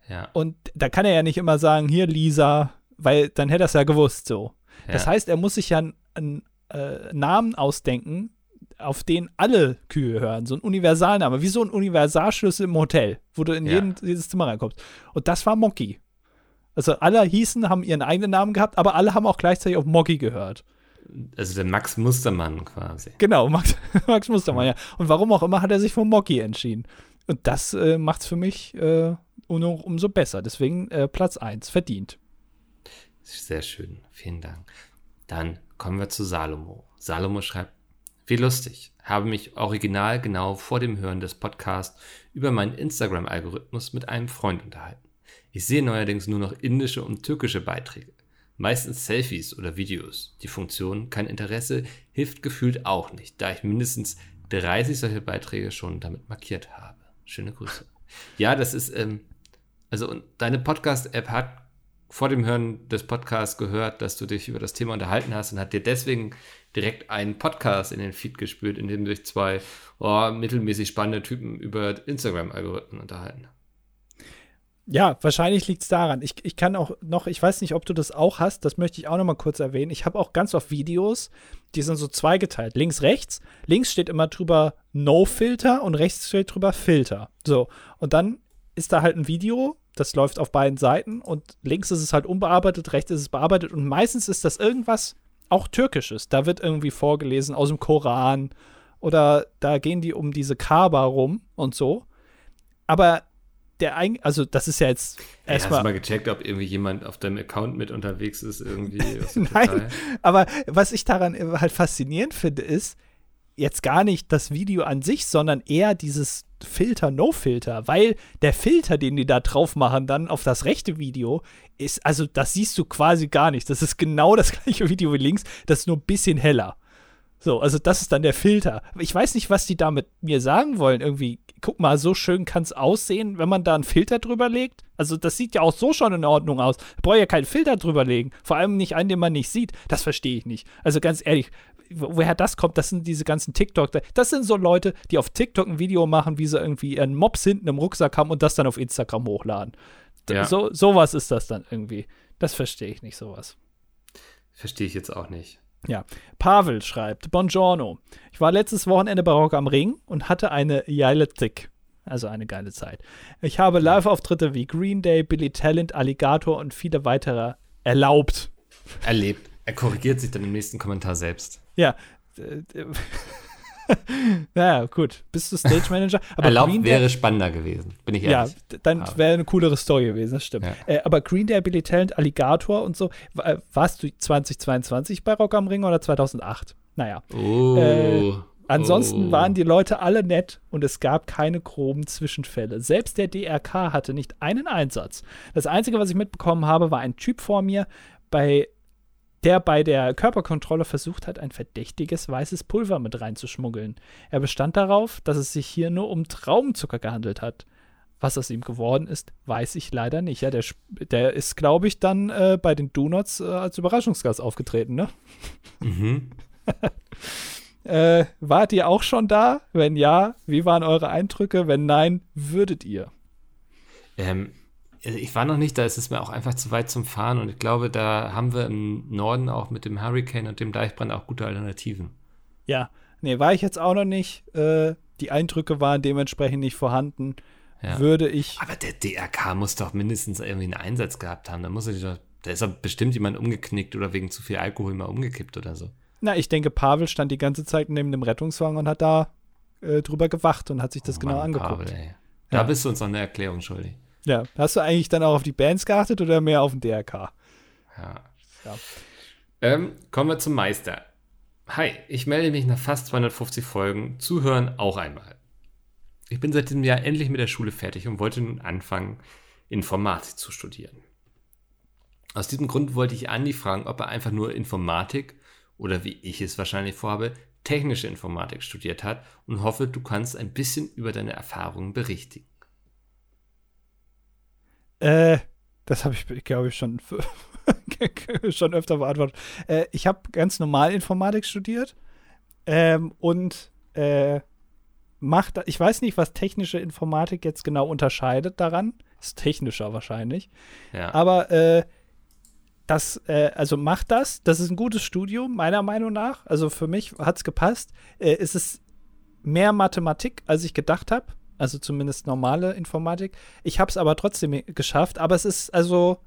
Ja. Und da kann er ja nicht immer sagen, hier Lisa, weil dann hätte er es ja gewusst so. Ja. Das heißt, er muss sich ja einen äh, Namen ausdenken, auf den alle Kühe hören. So ein Universalname, wie so ein Universalschlüssel im Hotel, wo du in ja. jeden, jedes Zimmer reinkommst. Und das war Mocky. Also alle hießen, haben ihren eigenen Namen gehabt, aber alle haben auch gleichzeitig auf Mocky gehört. Also der Max Mustermann quasi. Genau, Max, Max Mustermann, ja. Und warum auch immer hat er sich für Mocky entschieden. Und das äh, macht es für mich äh, um, umso besser. Deswegen äh, Platz 1, verdient. Sehr schön, vielen Dank. Dann kommen wir zu Salomo. Salomo schreibt, Wie lustig, habe mich original genau vor dem Hören des Podcasts über meinen Instagram-Algorithmus mit einem Freund unterhalten. Ich sehe neuerdings nur noch indische und türkische Beiträge. Meistens Selfies oder Videos. Die Funktion kein Interesse hilft gefühlt auch nicht, da ich mindestens 30 solche Beiträge schon damit markiert habe. Schöne Grüße. Ja, das ist, ähm, also deine Podcast-App hat vor dem Hören des Podcasts gehört, dass du dich über das Thema unterhalten hast und hat dir deswegen direkt einen Podcast in den Feed gespürt, in dem sich zwei oh, mittelmäßig spannende Typen über Instagram-Algorithmen unterhalten. Ja, wahrscheinlich liegt es daran. Ich, ich kann auch noch, ich weiß nicht, ob du das auch hast, das möchte ich auch noch mal kurz erwähnen. Ich habe auch ganz oft Videos, die sind so zweigeteilt. Links, rechts. Links steht immer drüber No-Filter und rechts steht drüber Filter. So, und dann ist da halt ein Video, das läuft auf beiden Seiten und links ist es halt unbearbeitet, rechts ist es bearbeitet und meistens ist das irgendwas auch Türkisches. Da wird irgendwie vorgelesen aus dem Koran oder da gehen die um diese Kaaba rum und so. Aber der eigentlich, also das ist ja jetzt erstmal. Hast du mal gecheckt, ob irgendwie jemand auf deinem Account mit unterwegs ist, irgendwie? Nein, aber was ich daran halt faszinierend finde, ist jetzt gar nicht das Video an sich, sondern eher dieses Filter, No-Filter, weil der Filter, den die da drauf machen, dann auf das rechte Video, ist, also das siehst du quasi gar nicht. Das ist genau das gleiche Video wie links, das ist nur ein bisschen heller. So, also das ist dann der Filter. Ich weiß nicht, was die da mit mir sagen wollen. Irgendwie, guck mal, so schön kann es aussehen, wenn man da einen Filter drüber legt. Also das sieht ja auch so schon in Ordnung aus. Brauche ja keinen Filter drüber legen. Vor allem nicht einen, den man nicht sieht. Das verstehe ich nicht. Also ganz ehrlich, woher das kommt, das sind diese ganzen TikTok. Das sind so Leute, die auf TikTok ein Video machen, wie sie irgendwie ihren Mops hinten im Rucksack haben und das dann auf Instagram hochladen. Ja. So, sowas ist das dann irgendwie. Das verstehe ich nicht, sowas. Verstehe ich jetzt auch nicht. Ja, Pavel schreibt, Buongiorno. Ich war letztes Wochenende bei Rock am Ring und hatte eine geile Tick. Also eine geile Zeit. Ich habe Live-Auftritte wie Green Day, Billy Talent, Alligator und viele weitere erlaubt. Erlebt. Er korrigiert sich dann im nächsten Kommentar selbst. Ja. naja, gut. Bist du Stage Manager? Aber Erlaubt Green wäre Day, spannender gewesen, bin ich ehrlich. Ja, dann wäre eine coolere Story gewesen, das stimmt. Ja. Äh, aber Green Day, Billy Talent, Alligator und so, äh, warst du 2022 bei Rock am Ring oder 2008? Naja. Oh. Äh, ansonsten oh. waren die Leute alle nett und es gab keine groben Zwischenfälle. Selbst der DRK hatte nicht einen Einsatz. Das Einzige, was ich mitbekommen habe, war ein Typ vor mir, bei der bei der Körperkontrolle versucht hat, ein verdächtiges weißes Pulver mit reinzuschmuggeln. Er bestand darauf, dass es sich hier nur um Traubenzucker gehandelt hat. Was aus ihm geworden ist, weiß ich leider nicht. Ja, der, der ist, glaube ich, dann äh, bei den Donuts äh, als Überraschungsgast aufgetreten, ne? Mhm. äh, wart ihr auch schon da? Wenn ja, wie waren eure Eindrücke? Wenn nein, würdet ihr? Ähm, ich war noch nicht, da ist es mir auch einfach zu weit zum Fahren und ich glaube, da haben wir im Norden auch mit dem Hurricane und dem Deichbrand auch gute Alternativen. Ja, nee, war ich jetzt auch noch nicht. Äh, die Eindrücke waren dementsprechend nicht vorhanden. Ja. Würde ich. Aber der DRK muss doch mindestens irgendwie einen Einsatz gehabt haben. Da muss er doch, da ist doch bestimmt jemand umgeknickt oder wegen zu viel Alkohol mal umgekippt oder so. Na, ich denke, Pavel stand die ganze Zeit neben dem Rettungswagen und hat da äh, drüber gewacht und hat sich das oh, genau Mann, angeguckt. Pavel, ey. Da ja. bist du uns noch eine Erklärung schuldig. Ja, hast du eigentlich dann auch auf die Bands geachtet oder mehr auf den DRK? Ja. ja. Ähm, kommen wir zum Meister. Hi, ich melde mich nach fast 250 Folgen. Zuhören auch einmal. Ich bin seit diesem Jahr endlich mit der Schule fertig und wollte nun anfangen, Informatik zu studieren. Aus diesem Grund wollte ich Andi fragen, ob er einfach nur Informatik oder wie ich es wahrscheinlich vorhabe, technische Informatik studiert hat und hoffe, du kannst ein bisschen über deine Erfahrungen berichtigen. Äh, das habe ich, glaube ich, schon, schon öfter beantwortet. Äh, ich habe ganz normal Informatik studiert ähm, und äh, macht, ich weiß nicht, was technische Informatik jetzt genau unterscheidet daran. Ist technischer wahrscheinlich. Ja. Aber äh, das, äh, also macht das. Das ist ein gutes Studium, meiner Meinung nach. Also für mich hat es gepasst. Äh, es ist mehr Mathematik, als ich gedacht habe also zumindest normale Informatik. Ich habe es aber trotzdem geschafft, aber es ist also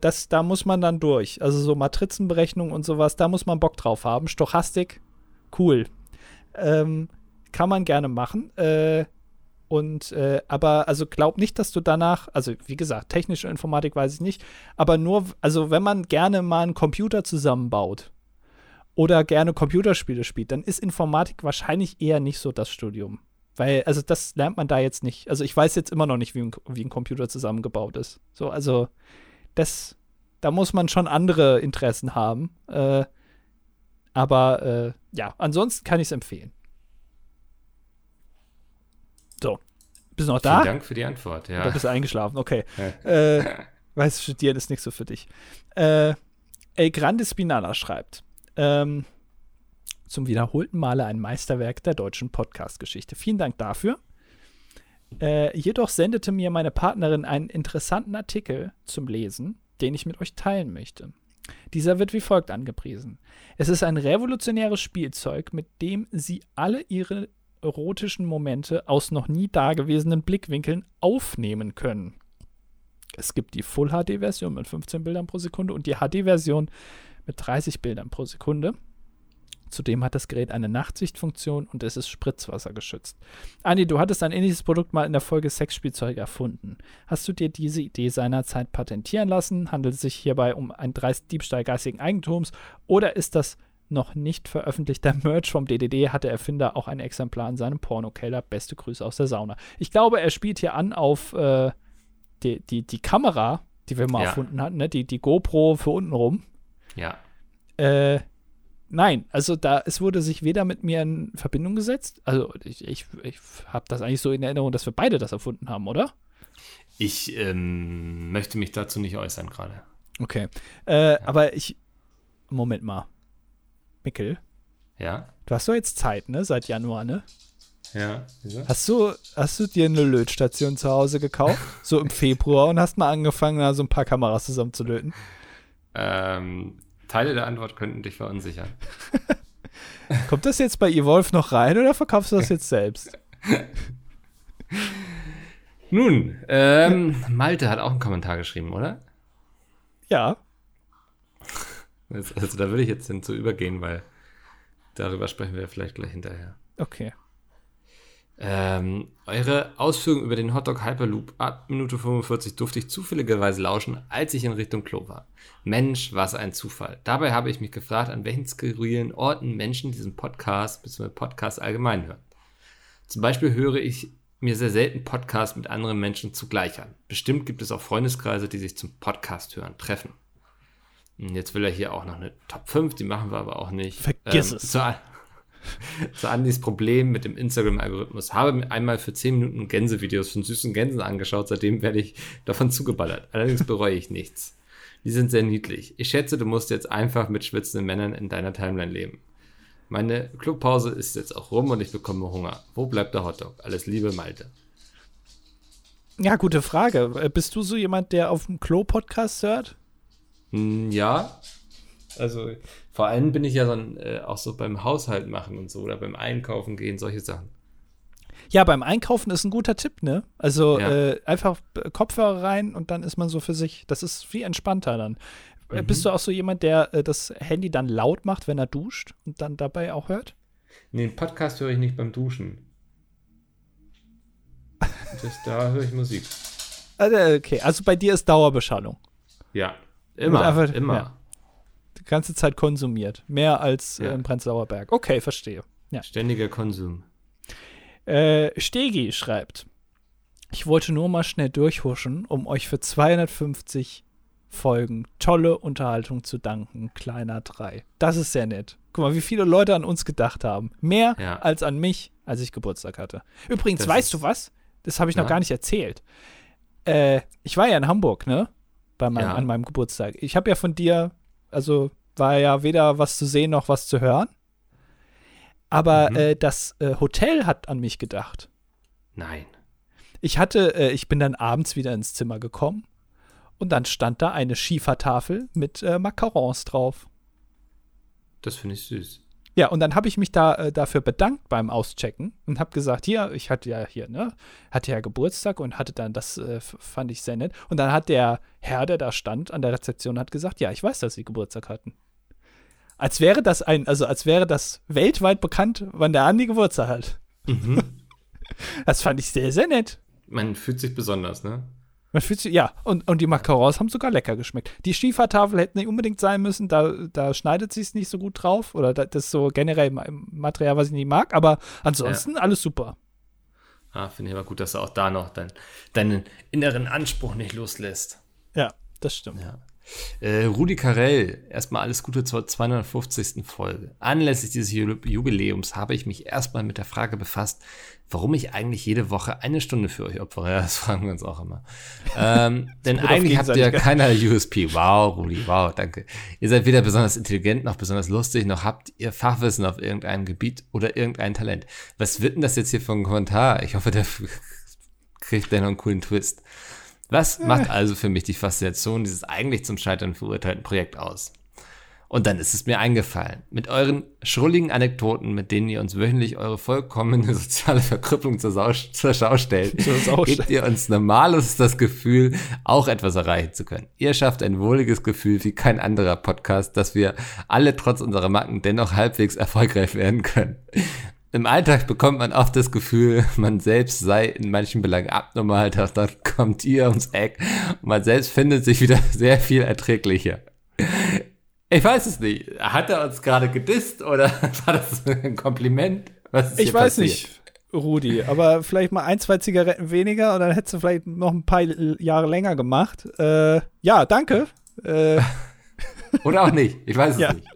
das, da muss man dann durch. Also so Matrizenberechnung und sowas, da muss man Bock drauf haben. Stochastik, cool. Ähm, kann man gerne machen. Äh, und äh, aber also glaub nicht, dass du danach, also wie gesagt, technische Informatik weiß ich nicht, aber nur, also wenn man gerne mal einen Computer zusammenbaut oder gerne Computerspiele spielt, dann ist Informatik wahrscheinlich eher nicht so das Studium. Weil, also das lernt man da jetzt nicht. Also ich weiß jetzt immer noch nicht, wie ein, wie ein Computer zusammengebaut ist. So, also das, da muss man schon andere Interessen haben. Äh, aber äh, ja, ansonsten kann ich es empfehlen. So. Bist du noch da? Vielen Dank für die Antwort, ja. Du bist eingeschlafen, okay. äh, weiß, studieren ist nicht so für dich. Äh, El Grande Spinala schreibt, ähm, zum wiederholten Male ein Meisterwerk der deutschen Podcast-Geschichte. Vielen Dank dafür. Äh, jedoch sendete mir meine Partnerin einen interessanten Artikel zum Lesen, den ich mit euch teilen möchte. Dieser wird wie folgt angepriesen. Es ist ein revolutionäres Spielzeug, mit dem sie alle ihre erotischen Momente aus noch nie dagewesenen Blickwinkeln aufnehmen können. Es gibt die Full HD-Version mit 15 Bildern pro Sekunde und die HD-Version mit 30 Bildern pro Sekunde. Zudem hat das Gerät eine Nachtsichtfunktion und es ist spritzwassergeschützt. Andi, du hattest ein ähnliches Produkt mal in der Folge Sexspielzeuge erfunden. Hast du dir diese Idee seinerzeit patentieren lassen? Handelt es sich hierbei um einen Diebstahl geistigen Eigentums oder ist das noch nicht veröffentlichter Merch vom DDD hat der Erfinder auch ein Exemplar in seinem Pornokeller. Beste Grüße aus der Sauna. Ich glaube, er spielt hier an auf äh, die, die, die Kamera, die wir mal ja. erfunden hatten, ne? die, die GoPro für unten rum. Ja. Äh, nein, also da, es wurde sich weder mit mir in Verbindung gesetzt. Also ich, ich, ich habe das eigentlich so in Erinnerung, dass wir beide das erfunden haben, oder? Ich ähm, möchte mich dazu nicht äußern gerade. Okay. Äh, ja. Aber ich. Moment mal. Mickel. Ja. Du hast doch jetzt Zeit, ne? Seit Januar, ne? Ja. Wieso? Hast du, hast du dir eine Lötstation zu Hause gekauft? so im Februar und hast mal angefangen, da so ein paar Kameras zusammenzulöten? Ähm, Teile der Antwort könnten dich verunsichern. Kommt das jetzt bei Evolve noch rein oder verkaufst du das jetzt selbst? Nun, ähm, Malte hat auch einen Kommentar geschrieben, oder? Ja. Also da würde ich jetzt hinzu übergehen, weil darüber sprechen wir vielleicht gleich hinterher. Okay. Ähm, eure Ausführungen über den Hotdog Hyperloop ab Minute 45 durfte ich zufälligerweise lauschen, als ich in Richtung Klo war. Mensch, was ein Zufall. Dabei habe ich mich gefragt, an welchen skurrilen Orten Menschen diesen Podcast bzw. Podcast allgemein hören. Zum Beispiel höre ich mir sehr selten Podcasts mit anderen Menschen zugleich an. Bestimmt gibt es auch Freundeskreise, die sich zum Podcast hören, treffen. Jetzt will er hier auch noch eine Top 5, die machen wir aber auch nicht. Vergiss ähm, es. zu Andys Problem mit dem Instagram-Algorithmus. Habe einmal für 10 Minuten Gänsevideos von süßen Gänsen angeschaut, seitdem werde ich davon zugeballert. Allerdings bereue ich nichts. Die sind sehr niedlich. Ich schätze, du musst jetzt einfach mit schwitzenden Männern in deiner Timeline leben. Meine Clubpause ist jetzt auch rum und ich bekomme Hunger. Wo bleibt der Hotdog? Alles Liebe, Malte. Ja, gute Frage. Äh, bist du so jemand, der auf dem Klo-Podcast hört? Hm, ja. Also vor allem bin ich ja dann äh, auch so beim Haushalt machen und so oder beim Einkaufen gehen, solche Sachen. Ja, beim Einkaufen ist ein guter Tipp, ne? Also ja. äh, einfach Kopfhörer rein und dann ist man so für sich. Das ist viel entspannter dann. Äh, mhm. Bist du auch so jemand, der äh, das Handy dann laut macht, wenn er duscht und dann dabei auch hört? Nee, einen Podcast höre ich nicht beim Duschen. Das, da höre ich Musik. Also, okay, also bei dir ist Dauerbeschallung. Ja, Immer, einfach, immer. Ja, ganze Zeit konsumiert. Mehr als ja. äh, im Prenzlauer Berg. Okay, verstehe. Ja. Ständiger Konsum. Äh, Stegi schreibt, ich wollte nur mal schnell durchhuschen, um euch für 250 Folgen tolle Unterhaltung zu danken. Kleiner 3. Das ist sehr nett. Guck mal, wie viele Leute an uns gedacht haben. Mehr ja. als an mich, als ich Geburtstag hatte. Übrigens, das weißt du was? Das habe ich noch gar nicht erzählt. Äh, ich war ja in Hamburg, ne? bei meinem, ja. an meinem Geburtstag. Ich habe ja von dir, also war ja weder was zu sehen noch was zu hören. Aber mhm. äh, das äh, Hotel hat an mich gedacht. Nein. Ich hatte, äh, ich bin dann abends wieder ins Zimmer gekommen und dann stand da eine Schiefertafel mit äh, Macarons drauf. Das finde ich süß. Ja, und dann habe ich mich da äh, dafür bedankt beim Auschecken und habe gesagt, hier, ich hatte ja hier, ne, hatte ja Geburtstag und hatte dann, das äh, fand ich sehr nett. Und dann hat der Herr, der da stand an der Rezeption, hat gesagt, ja, ich weiß, dass Sie Geburtstag hatten. Als wäre das ein, also als wäre das weltweit bekannt, wann der Andi Geburtstag hat. Mhm. Das fand ich sehr, sehr nett. Man fühlt sich besonders, ne? Man fühlt sich, ja, und, und die Macarons haben sogar lecker geschmeckt. Die Schiefertafel hätte nicht unbedingt sein müssen, da, da schneidet sich nicht so gut drauf. Oder das ist so generell Material, was ich nicht mag, aber ansonsten ja. alles super. Ah, finde ich aber gut, dass du auch da noch dein, deinen inneren Anspruch nicht loslässt. Ja, das stimmt. Ja. Äh, Rudi Carell, erstmal alles Gute zur 250. Folge. Anlässlich dieses Jubiläums habe ich mich erstmal mit der Frage befasst, warum ich eigentlich jede Woche eine Stunde für euch opfere. Ja, das fragen wir uns auch immer. Ähm, denn eigentlich habt ihr keiner USP. Wow, Rudi, wow, danke. Ihr seid weder besonders intelligent noch besonders lustig, noch habt ihr Fachwissen auf irgendeinem Gebiet oder irgendein Talent. Was wird denn das jetzt hier für ein Kommentar? Ich hoffe, der kriegt der noch einen coolen Twist. Was macht also für mich die Faszination dieses eigentlich zum Scheitern verurteilten Projekt aus? Und dann ist es mir eingefallen. Mit euren schrulligen Anekdoten, mit denen ihr uns wöchentlich eure vollkommene soziale Verkrüppelung zur, Sau zur Schau stellt, gebt ihr uns normales das Gefühl, auch etwas erreichen zu können. Ihr schafft ein wohliges Gefühl wie kein anderer Podcast, dass wir alle trotz unserer Macken dennoch halbwegs erfolgreich werden können. Im Alltag bekommt man oft das Gefühl, man selbst sei in manchen Belangen abnormal, doch dann kommt ihr ums Eck und man selbst findet sich wieder sehr viel erträglicher. Ich weiß es nicht. Hat er uns gerade gedisst oder war das ein Kompliment? ich weiß passiert? nicht, Rudi, aber vielleicht mal ein, zwei Zigaretten weniger und dann hättest du vielleicht noch ein paar Jahre länger gemacht. Äh, ja, danke. Äh, oder auch nicht. Ich weiß es ja, nicht.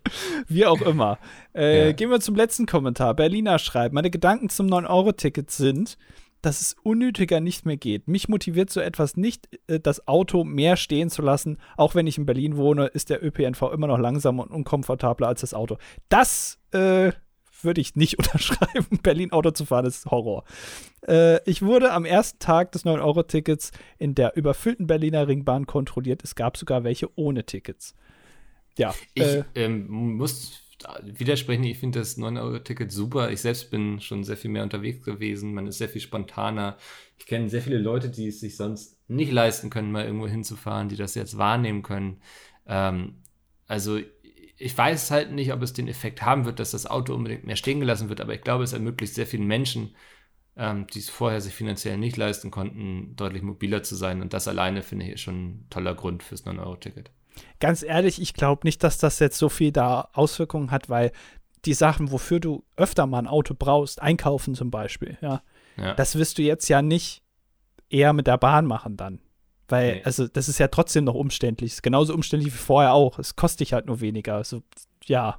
Wie auch immer. Äh, ja. Gehen wir zum letzten Kommentar. Berliner schreibt: Meine Gedanken zum 9-Euro-Ticket sind, dass es unnötiger nicht mehr geht. Mich motiviert so etwas nicht, äh, das Auto mehr stehen zu lassen. Auch wenn ich in Berlin wohne, ist der ÖPNV immer noch langsamer und unkomfortabler als das Auto. Das äh, würde ich nicht unterschreiben. Berlin Auto zu fahren ist Horror. Äh, ich wurde am ersten Tag des 9-Euro-Tickets in der überfüllten Berliner Ringbahn kontrolliert. Es gab sogar welche ohne Tickets. Ja. Ich äh, ähm, muss widersprechen, ich finde das 9-Euro-Ticket super. Ich selbst bin schon sehr viel mehr unterwegs gewesen. Man ist sehr viel spontaner. Ich kenne sehr viele Leute, die es sich sonst nicht leisten können, mal irgendwo hinzufahren, die das jetzt wahrnehmen können. Ähm, also ich weiß halt nicht, ob es den Effekt haben wird, dass das Auto unbedingt mehr stehen gelassen wird, aber ich glaube, es ermöglicht sehr vielen Menschen, ähm, die es vorher sich finanziell nicht leisten konnten, deutlich mobiler zu sein. Und das alleine finde ich schon ein toller Grund fürs 9-Euro-Ticket ganz ehrlich, ich glaube nicht, dass das jetzt so viel da Auswirkungen hat, weil die Sachen, wofür du öfter mal ein Auto brauchst, einkaufen zum Beispiel, ja, ja. das wirst du jetzt ja nicht eher mit der Bahn machen dann. Weil, nee. also, das ist ja trotzdem noch umständlich. Ist genauso umständlich wie vorher auch. Es kostet dich halt nur weniger. Also, ja.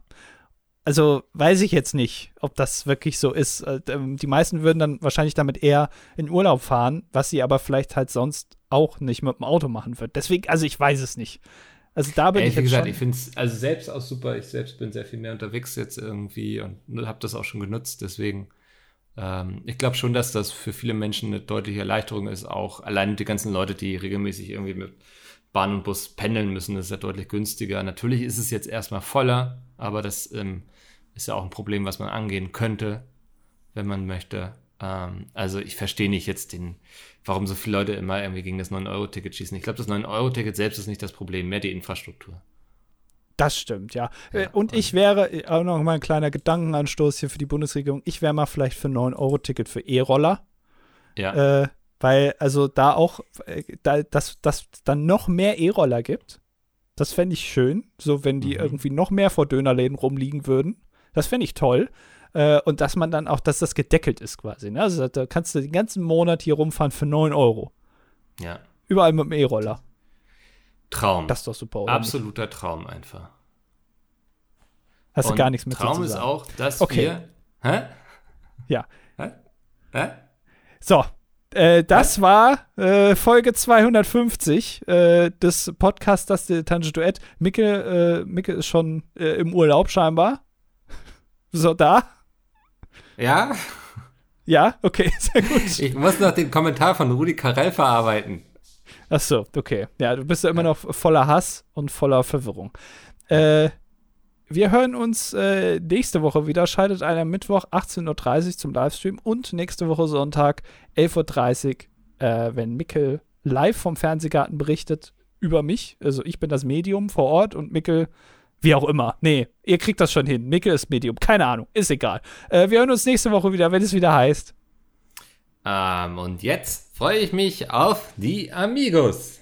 Also, weiß ich jetzt nicht, ob das wirklich so ist. Äh, ähm, die meisten würden dann wahrscheinlich damit eher in Urlaub fahren, was sie aber vielleicht halt sonst auch nicht mit dem Auto machen wird. Deswegen, also, ich weiß es nicht. Also da bin Ey, ich. Wie gesagt, ich finde es also selbst auch super. Ich selbst bin sehr viel mehr unterwegs jetzt irgendwie und habe das auch schon genutzt. Deswegen, ähm, ich glaube schon, dass das für viele Menschen eine deutliche Erleichterung ist. Auch allein die ganzen Leute, die regelmäßig irgendwie mit Bahn und Bus pendeln müssen, das ist ja deutlich günstiger. Natürlich ist es jetzt erstmal voller, aber das ähm, ist ja auch ein Problem, was man angehen könnte, wenn man möchte. Ähm, also ich verstehe nicht jetzt den, warum so viele Leute immer irgendwie gegen das 9-Euro-Ticket schießen. Ich glaube, das 9-Euro-Ticket selbst ist nicht das Problem, mehr die Infrastruktur. Das stimmt, ja. ja äh, und ich wäre, äh, auch noch mal ein kleiner Gedankenanstoß hier für die Bundesregierung, ich wäre mal vielleicht für ein 9-Euro-Ticket für E-Roller. Ja. Äh, weil, also da auch, äh, da, dass das dann noch mehr E-Roller gibt, das fände ich schön. So, wenn die mhm. irgendwie noch mehr vor Dönerläden rumliegen würden. Das fände ich toll. Äh, und dass man dann auch, dass das gedeckelt ist quasi. Ne? Also da kannst du den ganzen Monat hier rumfahren für 9 Euro. Ja. Überall mit dem E-Roller. Traum. Das ist doch super? Absoluter nicht? Traum einfach. Hast und du gar nichts mit Traum ist auch, dass okay. wir. Hä? Ja. Hä? Hä? So, äh, das war äh, Folge 250 äh, des Podcasts Das Dilettantische Duett. Micke, äh, Micke ist schon äh, im Urlaub scheinbar. So, da. Ja? Ja, okay, sehr gut. Ich muss noch den Kommentar von Rudi Carell verarbeiten. Ach so, okay. Ja, du bist ja immer noch voller Hass und voller Verwirrung. Äh, wir hören uns äh, nächste Woche wieder. Schaltet ein am Mittwoch 18.30 Uhr zum Livestream und nächste Woche Sonntag 11.30 Uhr, äh, wenn Mickel live vom Fernsehgarten berichtet über mich. Also ich bin das Medium vor Ort und Mickel wie auch immer. Nee, ihr kriegt das schon hin. Micke ist Medium. Keine Ahnung. Ist egal. Äh, wir hören uns nächste Woche wieder, wenn es wieder heißt. Ähm, und jetzt freue ich mich auf die Amigos.